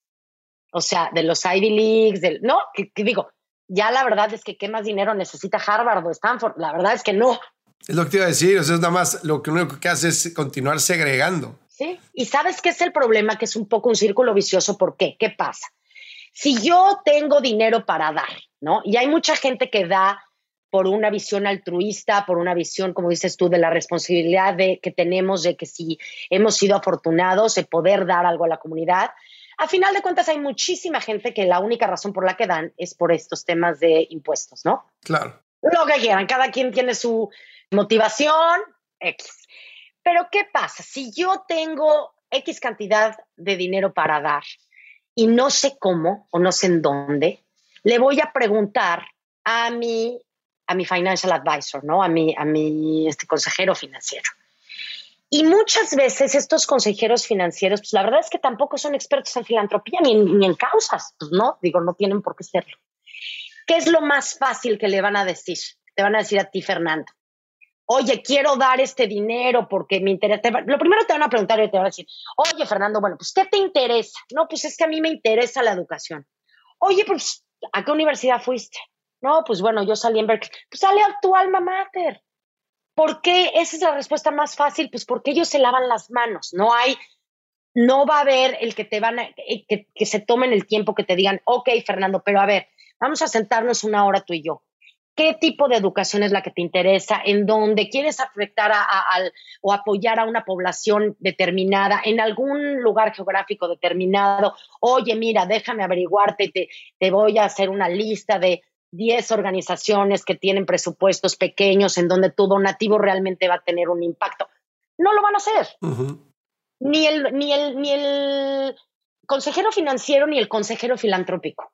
O sea, de los Ivy Leagues, del, no, que, digo, ya la verdad es que qué más dinero necesita Harvard o Stanford. La verdad es que no. Es lo que te iba a decir, o sea, es nada más lo que único que hace es continuar segregando. Sí, y sabes qué es el problema, que es un poco un círculo vicioso. ¿Por qué? ¿Qué pasa? Si yo tengo dinero para dar, ¿no? Y hay mucha gente que da por una visión altruista, por una visión, como dices tú, de la responsabilidad de, que tenemos de que si hemos sido afortunados de poder dar algo a la comunidad. A final de cuentas, hay muchísima gente que la única razón por la que dan es por estos temas de impuestos, ¿no? Claro. Lo que quieran, cada quien tiene su motivación X. Pero ¿qué pasa? Si yo tengo X cantidad de dinero para dar y no sé cómo o no sé en dónde, le voy a preguntar a mi, a mi financial advisor, ¿no? A mi, a mi este, consejero financiero. Y muchas veces estos consejeros financieros, pues la verdad es que tampoco son expertos en filantropía ni en, causas, pues no, digo, no tienen por qué serlo. ¿Qué es lo más fácil que le van a decir? Te van a decir a ti, Fernando. Oye, quiero dar este dinero porque me interesa. Lo primero te van a preguntar y te van a decir, oye, Fernando, bueno, pues, ¿qué te interesa? No, pues es que a mí me interesa la educación. Oye, pues, ¿a qué universidad fuiste? No, pues bueno, yo salí en Berkeley. Pues sale a tu alma mater. ¿Por qué? Esa es la respuesta más fácil. Pues porque ellos se lavan las manos. No hay, no va a haber el que te van a, eh, que, se tomen el tiempo que te digan, ok, Fernando, pero a ver, vamos a sentarnos una hora tú y yo qué tipo de educación es la que te interesa, en dónde quieres afectar a, o apoyar a una población determinada, en algún lugar geográfico determinado. Oye, mira, déjame averiguarte, te, te voy a hacer una lista de 10 organizaciones que tienen presupuestos pequeños en donde tu donativo realmente va a tener un impacto. No lo van a hacer. ni, el, ni, el, ni el consejero financiero ni el consejero filantrópico.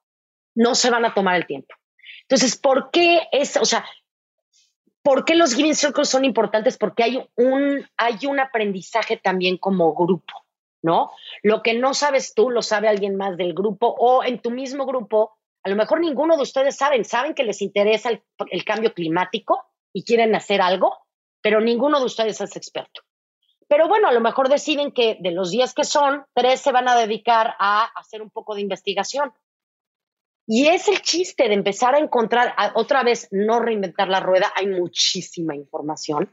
No se van a tomar el tiempo. Entonces, ¿por qué es, o sea, por qué los giving circles son importantes? Porque hay un, hay un aprendizaje también como grupo, ¿no? Lo que no sabes tú, lo sabe alguien más del grupo o en tu mismo grupo, a lo mejor ninguno de ustedes saben, saben que les interesa el, cambio climático y quieren hacer algo, pero ninguno de ustedes es experto. Pero bueno, a lo mejor deciden que de los días que son, tres se van a dedicar a hacer un poco de investigación y es el chiste de empezar a encontrar, otra vez, no reinventar la rueda. Hay muchísima información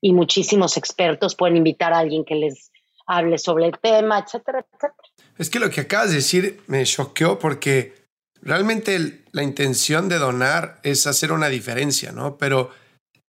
y muchísimos expertos pueden invitar a alguien que les hable sobre el tema, etcétera, etcétera. Es que lo que acabas de decir me choqueó porque realmente la intención de donar es hacer una diferencia, ¿no? Pero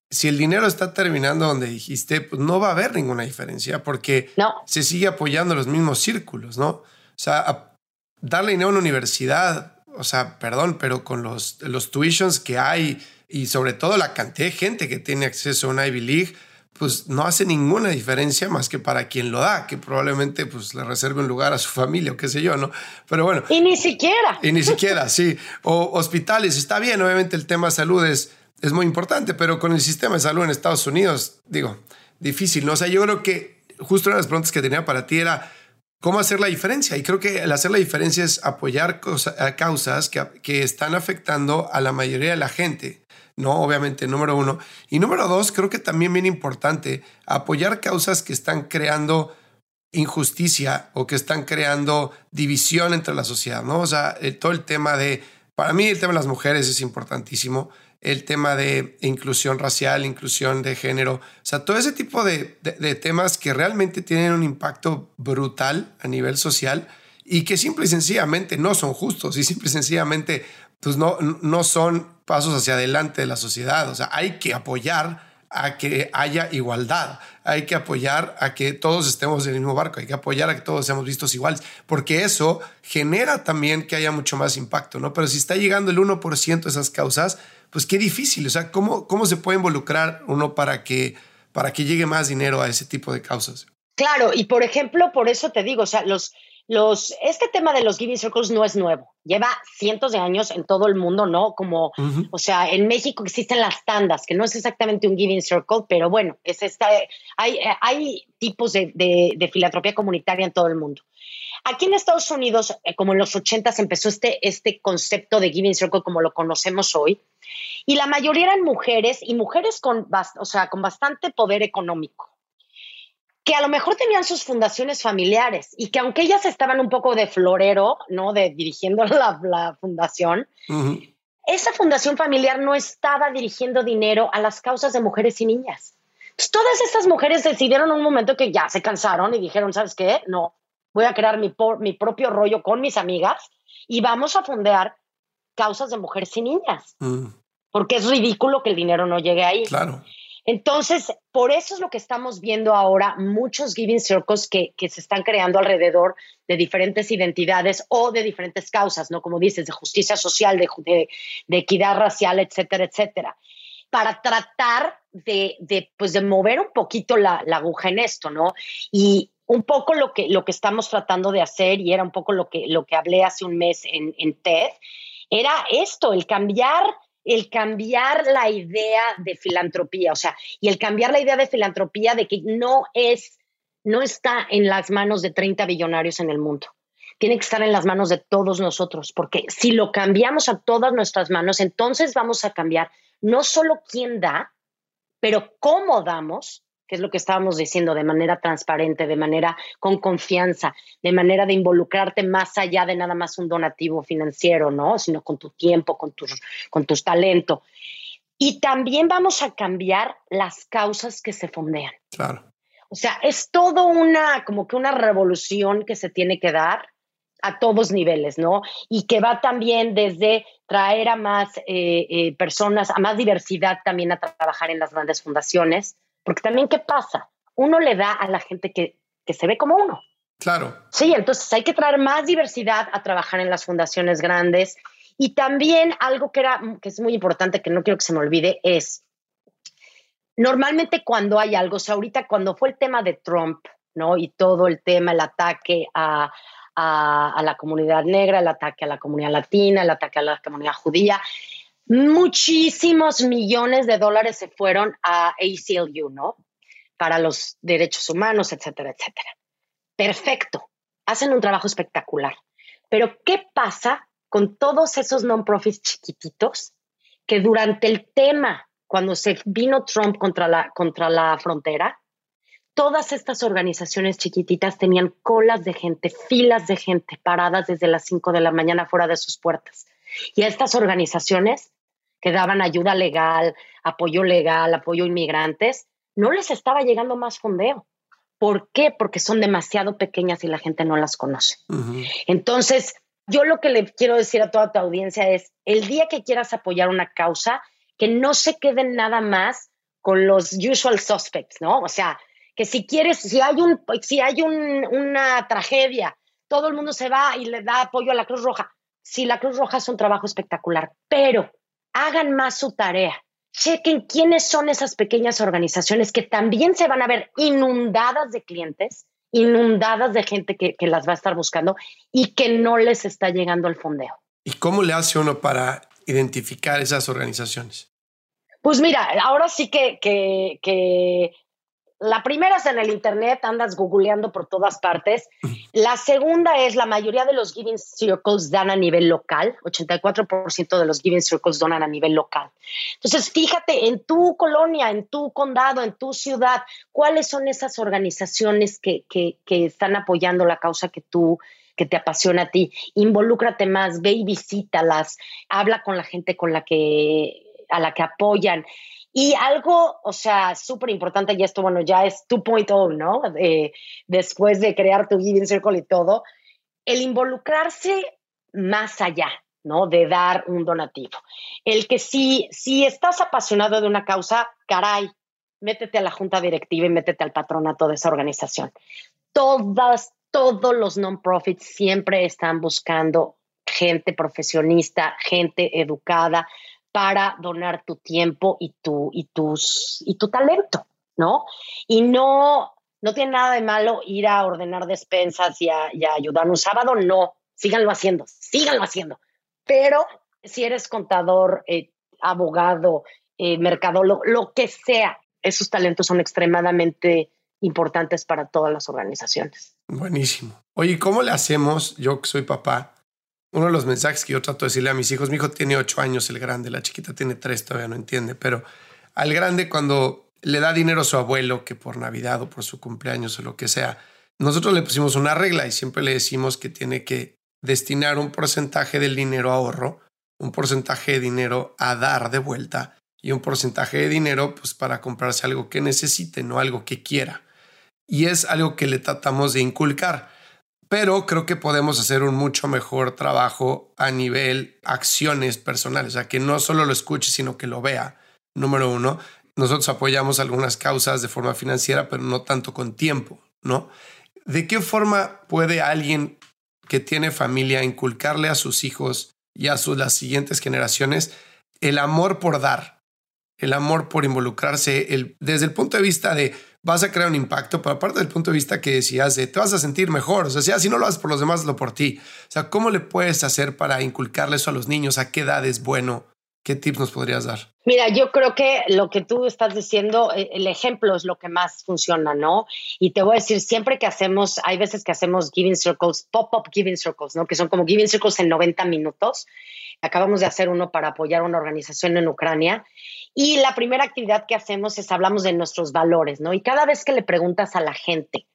si el dinero está terminando donde dijiste, pues no va a haber ninguna diferencia porque se sigue apoyando los mismos círculos, ¿no? O sea, darle dinero a una universidad o sea, perdón, pero con los, los tuitions que hay y sobre todo la cantidad de gente que tiene acceso a una Ivy League, pues no hace ninguna diferencia más que para quien lo da, que probablemente pues le reserve un lugar a su familia o qué sé yo, ¿no? Pero bueno. Y ni siquiera. Y ni siquiera, sí. O hospitales, está bien, obviamente el tema de salud es, es muy importante, pero con el sistema de salud en Estados Unidos, digo, difícil, ¿no? O sea, yo creo que justo una de las preguntas que tenía para ti era, cómo hacer la diferencia. Y creo que el hacer la diferencia es apoyar causas que, que, están afectando a la mayoría de la gente. ¿No? Obviamente, número uno. Y número dos, creo que también bien importante, apoyar causas que están creando injusticia o que están creando división entre la sociedad, ¿no? O sea, todo el tema de, para mí el tema de las mujeres es importantísimo, el tema de inclusión racial, inclusión de género, o sea, todo ese tipo de, de temas que realmente tienen un impacto brutal a nivel social y que simple y sencillamente no son justos y simple y sencillamente pues no, no son pasos hacia adelante de la sociedad. O sea, hay que apoyar a que haya igualdad, hay que apoyar a que todos estemos en el mismo barco, hay que apoyar a que todos seamos vistos iguales, porque eso genera también que haya mucho más impacto, ¿no? Pero si está llegando el 1% de esas causas, pues qué difícil, o sea, ¿cómo, cómo se puede involucrar uno para que, para que llegue más dinero a ese tipo de causas? Claro, y por ejemplo, por eso te digo, o sea, los, los, este tema de los giving circles no es nuevo, lleva cientos de años en todo el mundo, ¿no? Como, o sea, en México existen las tandas, que no es exactamente un giving circle, pero bueno, es esta, hay, hay tipos de, de, filantropía comunitaria en todo el mundo. Aquí en Estados Unidos, eh, como en los 80 empezó este, este concepto de giving circle como lo conocemos hoy, y la mayoría eran mujeres y mujeres con, o sea, con bastante poder económico que a lo mejor tenían sus fundaciones familiares y que aunque ellas estaban un poco de florero, ¿no? De dirigiendo la, fundación, esa fundación familiar no estaba dirigiendo dinero a las causas de mujeres y niñas. todas estas mujeres decidieron un momento que ya se cansaron y dijeron, ¿sabes qué? No, voy a crear mi, mi propio rollo con mis amigas y vamos a fundar causas de mujeres y niñas. Porque es ridículo que el dinero no llegue ahí. Claro. Entonces, por eso es lo que estamos viendo ahora, muchos giving circles que, se están creando alrededor de diferentes identidades o de diferentes causas, ¿no? Como dices, de justicia social, de, equidad racial, etcétera, etcétera, para tratar de, pues de mover un poquito la, aguja en esto, ¿no? Y un poco lo que, lo que estamos tratando de hacer, y era un poco lo que, lo que hablé hace un mes en, en TED, era esto, el cambiar el cambiar la idea de filantropía, o sea, y el cambiar la idea de filantropía de que no es, no está en las manos de 30 billonarios en el mundo. Tiene que estar en las manos de todos nosotros, porque si lo cambiamos a todas nuestras manos, entonces vamos a cambiar no solo quién da, pero cómo damos que es lo que estábamos diciendo, de manera transparente, de manera con confianza, de manera de involucrarte más allá de nada más un donativo financiero, ¿no? Sino con tu tiempo, con tus, con tus talentos. Y también vamos a cambiar las causas que se fondean. Claro. O sea, es todo una, como que una revolución que se tiene que dar a todos niveles, ¿no? Y que va también desde traer a más eh, eh, personas, a más diversidad también a trabajar en las grandes fundaciones, porque también, ¿qué pasa? Uno le da a la gente que, se ve como uno. Claro. Sí, entonces hay que traer más diversidad a trabajar en las fundaciones grandes. Y también algo que, era, que es muy importante, que no quiero que se me olvide, es normalmente cuando hay algo, o sea, ahorita cuando fue el tema de Trump, ¿no? Y todo el tema, el ataque a, a, la comunidad negra, el ataque a la comunidad latina, el ataque a la comunidad judía, muchísimos millones de dólares se fueron a ACLU, ¿no? Para los derechos humanos, etcétera, etcétera. Perfecto. Hacen un trabajo espectacular. Pero, ¿qué pasa con todos esos non-profits chiquititos que durante el tema, cuando se vino Trump contra la, contra la frontera, todas estas organizaciones chiquititas tenían colas de gente, filas de gente paradas desde las 5 de la mañana fuera de sus puertas. Y a estas organizaciones que daban ayuda legal, apoyo legal, apoyo a inmigrantes, no les estaba llegando más fondeo. ¿Por qué? Porque son demasiado pequeñas y la gente no las conoce. Entonces, yo lo que le quiero decir a toda tu audiencia es, el día que quieras apoyar una causa, que no se queden nada más con los usual suspects, ¿no? O sea, que si quieres, si hay, un, si hay una tragedia, todo el mundo se va y le da apoyo a la Cruz Roja. Sí, la Cruz Roja es un trabajo espectacular, pero hagan más su tarea. Chequen quiénes son esas pequeñas organizaciones que también se van a ver inundadas de clientes, inundadas de gente que, las va a estar buscando y que no les está llegando el fondeo. ¿Y cómo le hace uno para identificar esas organizaciones? Pues mira, ahora sí que, que, la primera es en el Internet, andas googleando por todas partes. La segunda es la mayoría de los Giving Circles dan a nivel local, 84% de los Giving Circles donan a nivel local. Entonces, fíjate en tu colonia, en tu condado, en tu ciudad, cuáles son esas organizaciones que, que, están apoyando la causa que tú que te apasiona a ti. Involúcrate más, ve y visítalas, habla con la gente con la que a la que apoyan. Y algo, o sea, súper importante, y esto, bueno, ya es 2.0, ¿no? después de crear tu Giving Circle y todo, el involucrarse más allá, ¿no? De dar un donativo. El que si, si estás apasionado de una causa, caray, métete a la junta directiva y métete al patronato de esa organización. Todas, todos los non-profits siempre están buscando gente profesionista, gente educada, para donar tu tiempo y tu, y tus, y tu talento, ¿no? Y no, no tiene nada de malo ir a ordenar despensas y a, ayudar un sábado, no, síganlo haciendo, síganlo haciendo. Pero si eres contador, eh, abogado, eh, mercadólogo, lo que sea, esos talentos son extremadamente importantes para todas las organizaciones. Buenísimo. Oye, ¿cómo le hacemos? Yo que soy papá, uno de los mensajes que yo trato de decirle a mis hijos, mi hijo tiene ocho años, el grande, la chiquita tiene tres, todavía no entiende, pero al grande cuando le da dinero a su abuelo, que por Navidad o por su cumpleaños o lo que sea, nosotros le pusimos una regla y siempre le decimos que tiene que destinar un porcentaje del dinero a ahorro, un porcentaje de dinero a dar de vuelta y un porcentaje de dinero pues para comprarse algo que necesite, no algo que quiera. Y es algo que le tratamos de inculcar pero creo que podemos hacer un mucho mejor trabajo a nivel acciones personales, o sea, que no solo lo escuche, sino que lo vea. Número uno, nosotros apoyamos algunas causas de forma financiera, pero no tanto con tiempo, ¿no? ¿De qué forma puede alguien que tiene familia inculcarle a sus hijos y a sus, las siguientes generaciones el amor por dar, el amor por involucrarse, el, desde el punto de vista de vas a crear un impacto, pero aparte del punto de vista que decías, de, te vas a sentir mejor, o sea, si no lo haces por los demás, lo por ti. O sea, ¿cómo le puedes hacer para inculcarle eso a los niños? ¿A qué edad es bueno? ¿Qué tips nos podrías dar? Mira, yo creo que lo que tú estás diciendo, eh, el ejemplo es lo que más funciona, ¿no? Y te voy a decir, siempre que hacemos, hay veces que hacemos giving circles, pop-up giving circles, ¿no? Que son como giving circles en 90 minutos. Acabamos de hacer uno para apoyar una organización en Ucrania y la primera actividad que hacemos es hablamos de nuestros valores, ¿no? Y cada vez que le preguntas a la gente,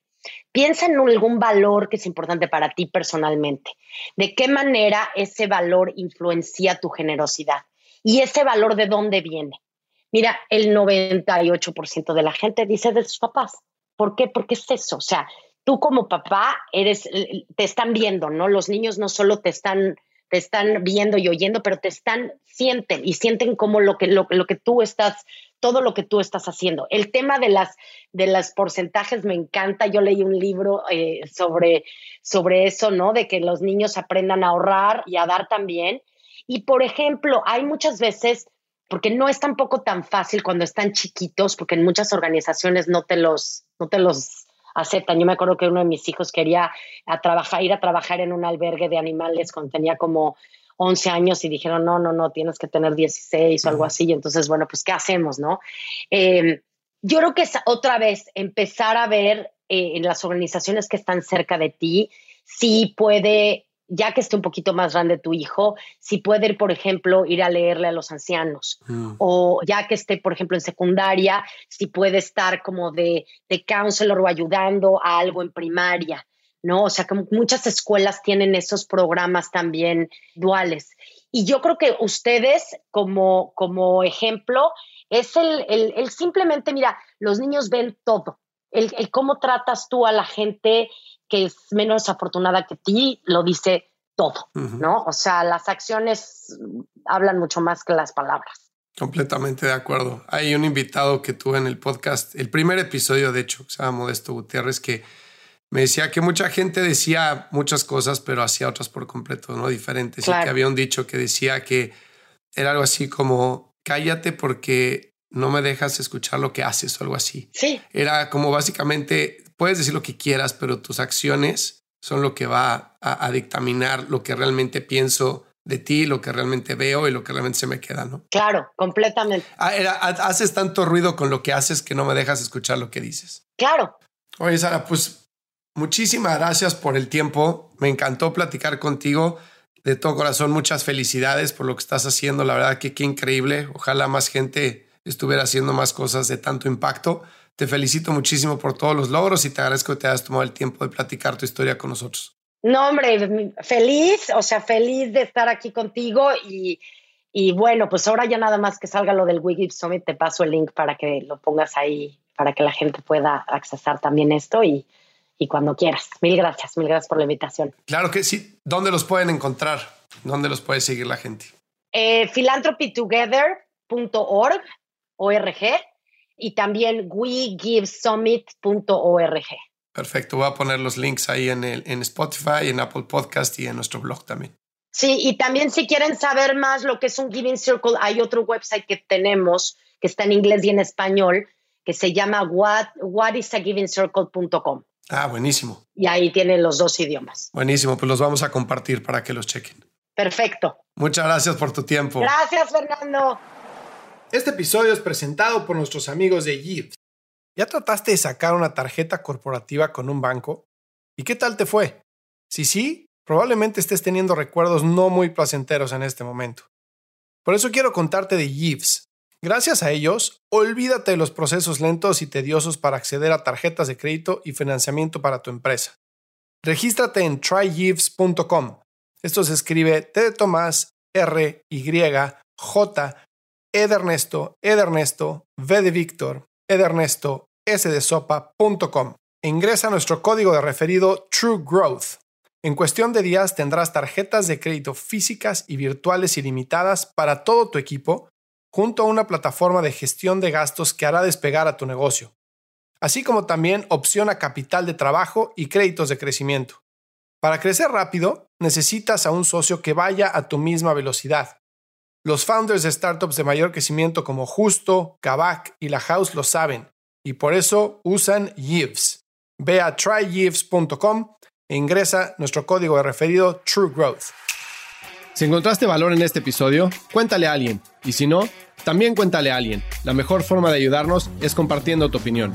piensa en algún valor que es importante para ti personalmente. ¿De qué manera ese valor influencia tu generosidad? ¿Y ese valor de dónde viene? Mira, el 98% de la gente dice de sus papás. ¿Por qué? Porque es eso. O sea, tú como papá eres, te están viendo, ¿no? Los niños no solo te están te están viendo y oyendo, pero te están, sienten y sienten como lo que, lo, que tú estás, todo lo que tú estás haciendo. El tema de las, de las porcentajes me encanta. Yo leí un libro eh, sobre, sobre eso, ¿no? De que los niños aprendan a ahorrar y a dar también. Y por ejemplo, hay muchas veces, porque no es tampoco tan fácil cuando están chiquitos, porque en muchas organizaciones no te los, no te los aceptan. Yo me acuerdo que uno de mis hijos quería a trabajar, ir a trabajar en un albergue de animales cuando tenía como 11 años y dijeron, no, no, no, tienes que tener 16 o algo así. entonces, bueno, pues, ¿qué hacemos, no? Em, yo creo que es otra vez empezar a ver eh, en las organizaciones que están cerca de ti si puede ya que esté un poquito más grande tu hijo, si puede ir, por ejemplo, ir a leerle a los ancianos, mm. o ya que esté, por ejemplo, en secundaria, si puede estar como de, de counselor o ayudando a algo en primaria, ¿no? O sea, que muchas escuelas tienen esos programas también duales. Y yo creo que ustedes, como, como ejemplo, es el, el, simplemente, mira, los niños ven todo, el, el, cómo tratas tú a la gente que es menos afortunada que ti, lo dice todo, ¿no? O sea, las acciones hablan mucho más que las palabras. Completamente de acuerdo. Hay un invitado que tuve en el podcast, el primer episodio, de hecho, que se llama Modesto Gutiérrez, que me decía que mucha gente decía muchas cosas, pero hacía otras por completo, ¿no? Diferentes. Y que había un dicho que decía que era algo así como, cállate porque no me dejas escuchar lo que haces o algo así. Sí. Era como básicamente puedes decir lo que quieras, pero tus acciones son lo que va a, dictaminar lo que realmente pienso de ti, lo que realmente veo y lo que realmente se me queda, ¿no? Claro, completamente. Ah, haces tanto ruido con lo que haces que no me dejas escuchar lo que dices. Claro. Oye, Sara, pues muchísimas gracias por el tiempo. Me encantó platicar contigo. De todo corazón, muchas felicidades por lo que estás haciendo. La verdad que qué increíble. Ojalá más gente estuviera haciendo más cosas de tanto impacto. Te felicito muchísimo por todos los logros y te agradezco que te hayas tomado el tiempo de platicar tu historia con nosotros. No, hombre, feliz, o sea, feliz de estar aquí contigo y, y bueno, pues ahora ya nada más que salga lo del Wigip Summit, te paso el link para que lo pongas ahí, para que la gente pueda accesar también esto y, y cuando quieras. Mil gracias, mil gracias por la invitación. Claro que sí. ¿Dónde los pueden encontrar? ¿Dónde los puede seguir la gente? Eh, philanthropytogether.org, ORG, y también wegivesummit.org. Perfecto, voy a poner los links ahí en, el, en Spotify, en Apple Podcast y en nuestro blog también. Sí, y también si quieren saber más lo que es un Giving Circle, hay otro website que tenemos que está en inglés y en español que se llama what, whatisagivingcircle.com. Ah, buenísimo. Y ahí tienen los dos idiomas. Buenísimo, pues los vamos a compartir para que los chequen. Perfecto. Muchas gracias por tu tiempo. Gracias, Fernando. Este episodio es presentado por nuestros amigos de Gives. ¿Ya trataste de sacar una tarjeta corporativa con un banco? ¿Y qué tal te fue? Si sí, probablemente estés teniendo recuerdos no muy placenteros en este momento. Por eso quiero contarte de Gives. Gracias a ellos, olvídate de los procesos lentos y tediosos para acceder a tarjetas de crédito y financiamiento para tu empresa. Regístrate en trygives.com. Esto se escribe T de Tomás, R, Y, J, E de Ernesto, E de Ernesto, V de Víctor, Edernesto, sdesopa.com. Ingresa nuestro código de referido True Growth. En cuestión de días tendrás tarjetas de crédito físicas y virtuales ilimitadas para todo tu equipo, junto a una plataforma de gestión de gastos que hará despegar a tu negocio, así como también opción a capital de trabajo y créditos de crecimiento. Para crecer rápido, necesitas a un socio que vaya a tu misma velocidad. Los founders de startups de mayor crecimiento como Justo, Kavak y La House lo saben y por eso usan Yves. Ve a tryyves.com e ingresa nuestro código de referido True Growth. Si encontraste valor en este episodio, cuéntale a alguien. Y si no, también cuéntale a alguien. La mejor forma de ayudarnos es compartiendo tu opinión.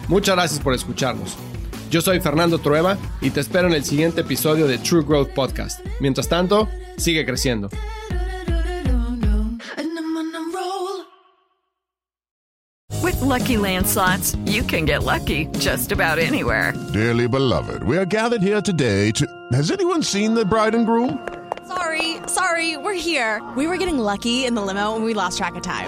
Muchas gracias por escucharnos. Yo soy Fernando Trueba y te espero en el siguiente episodio de True Growth Podcast. Mientras tanto, sigue creciendo. With lucky landslots, you can get lucky just about anywhere. Dearly beloved, we are gathered here today to. Has anyone seen the bride and groom? Sorry, sorry, we're here. We were getting lucky in the limo and we lost track of time.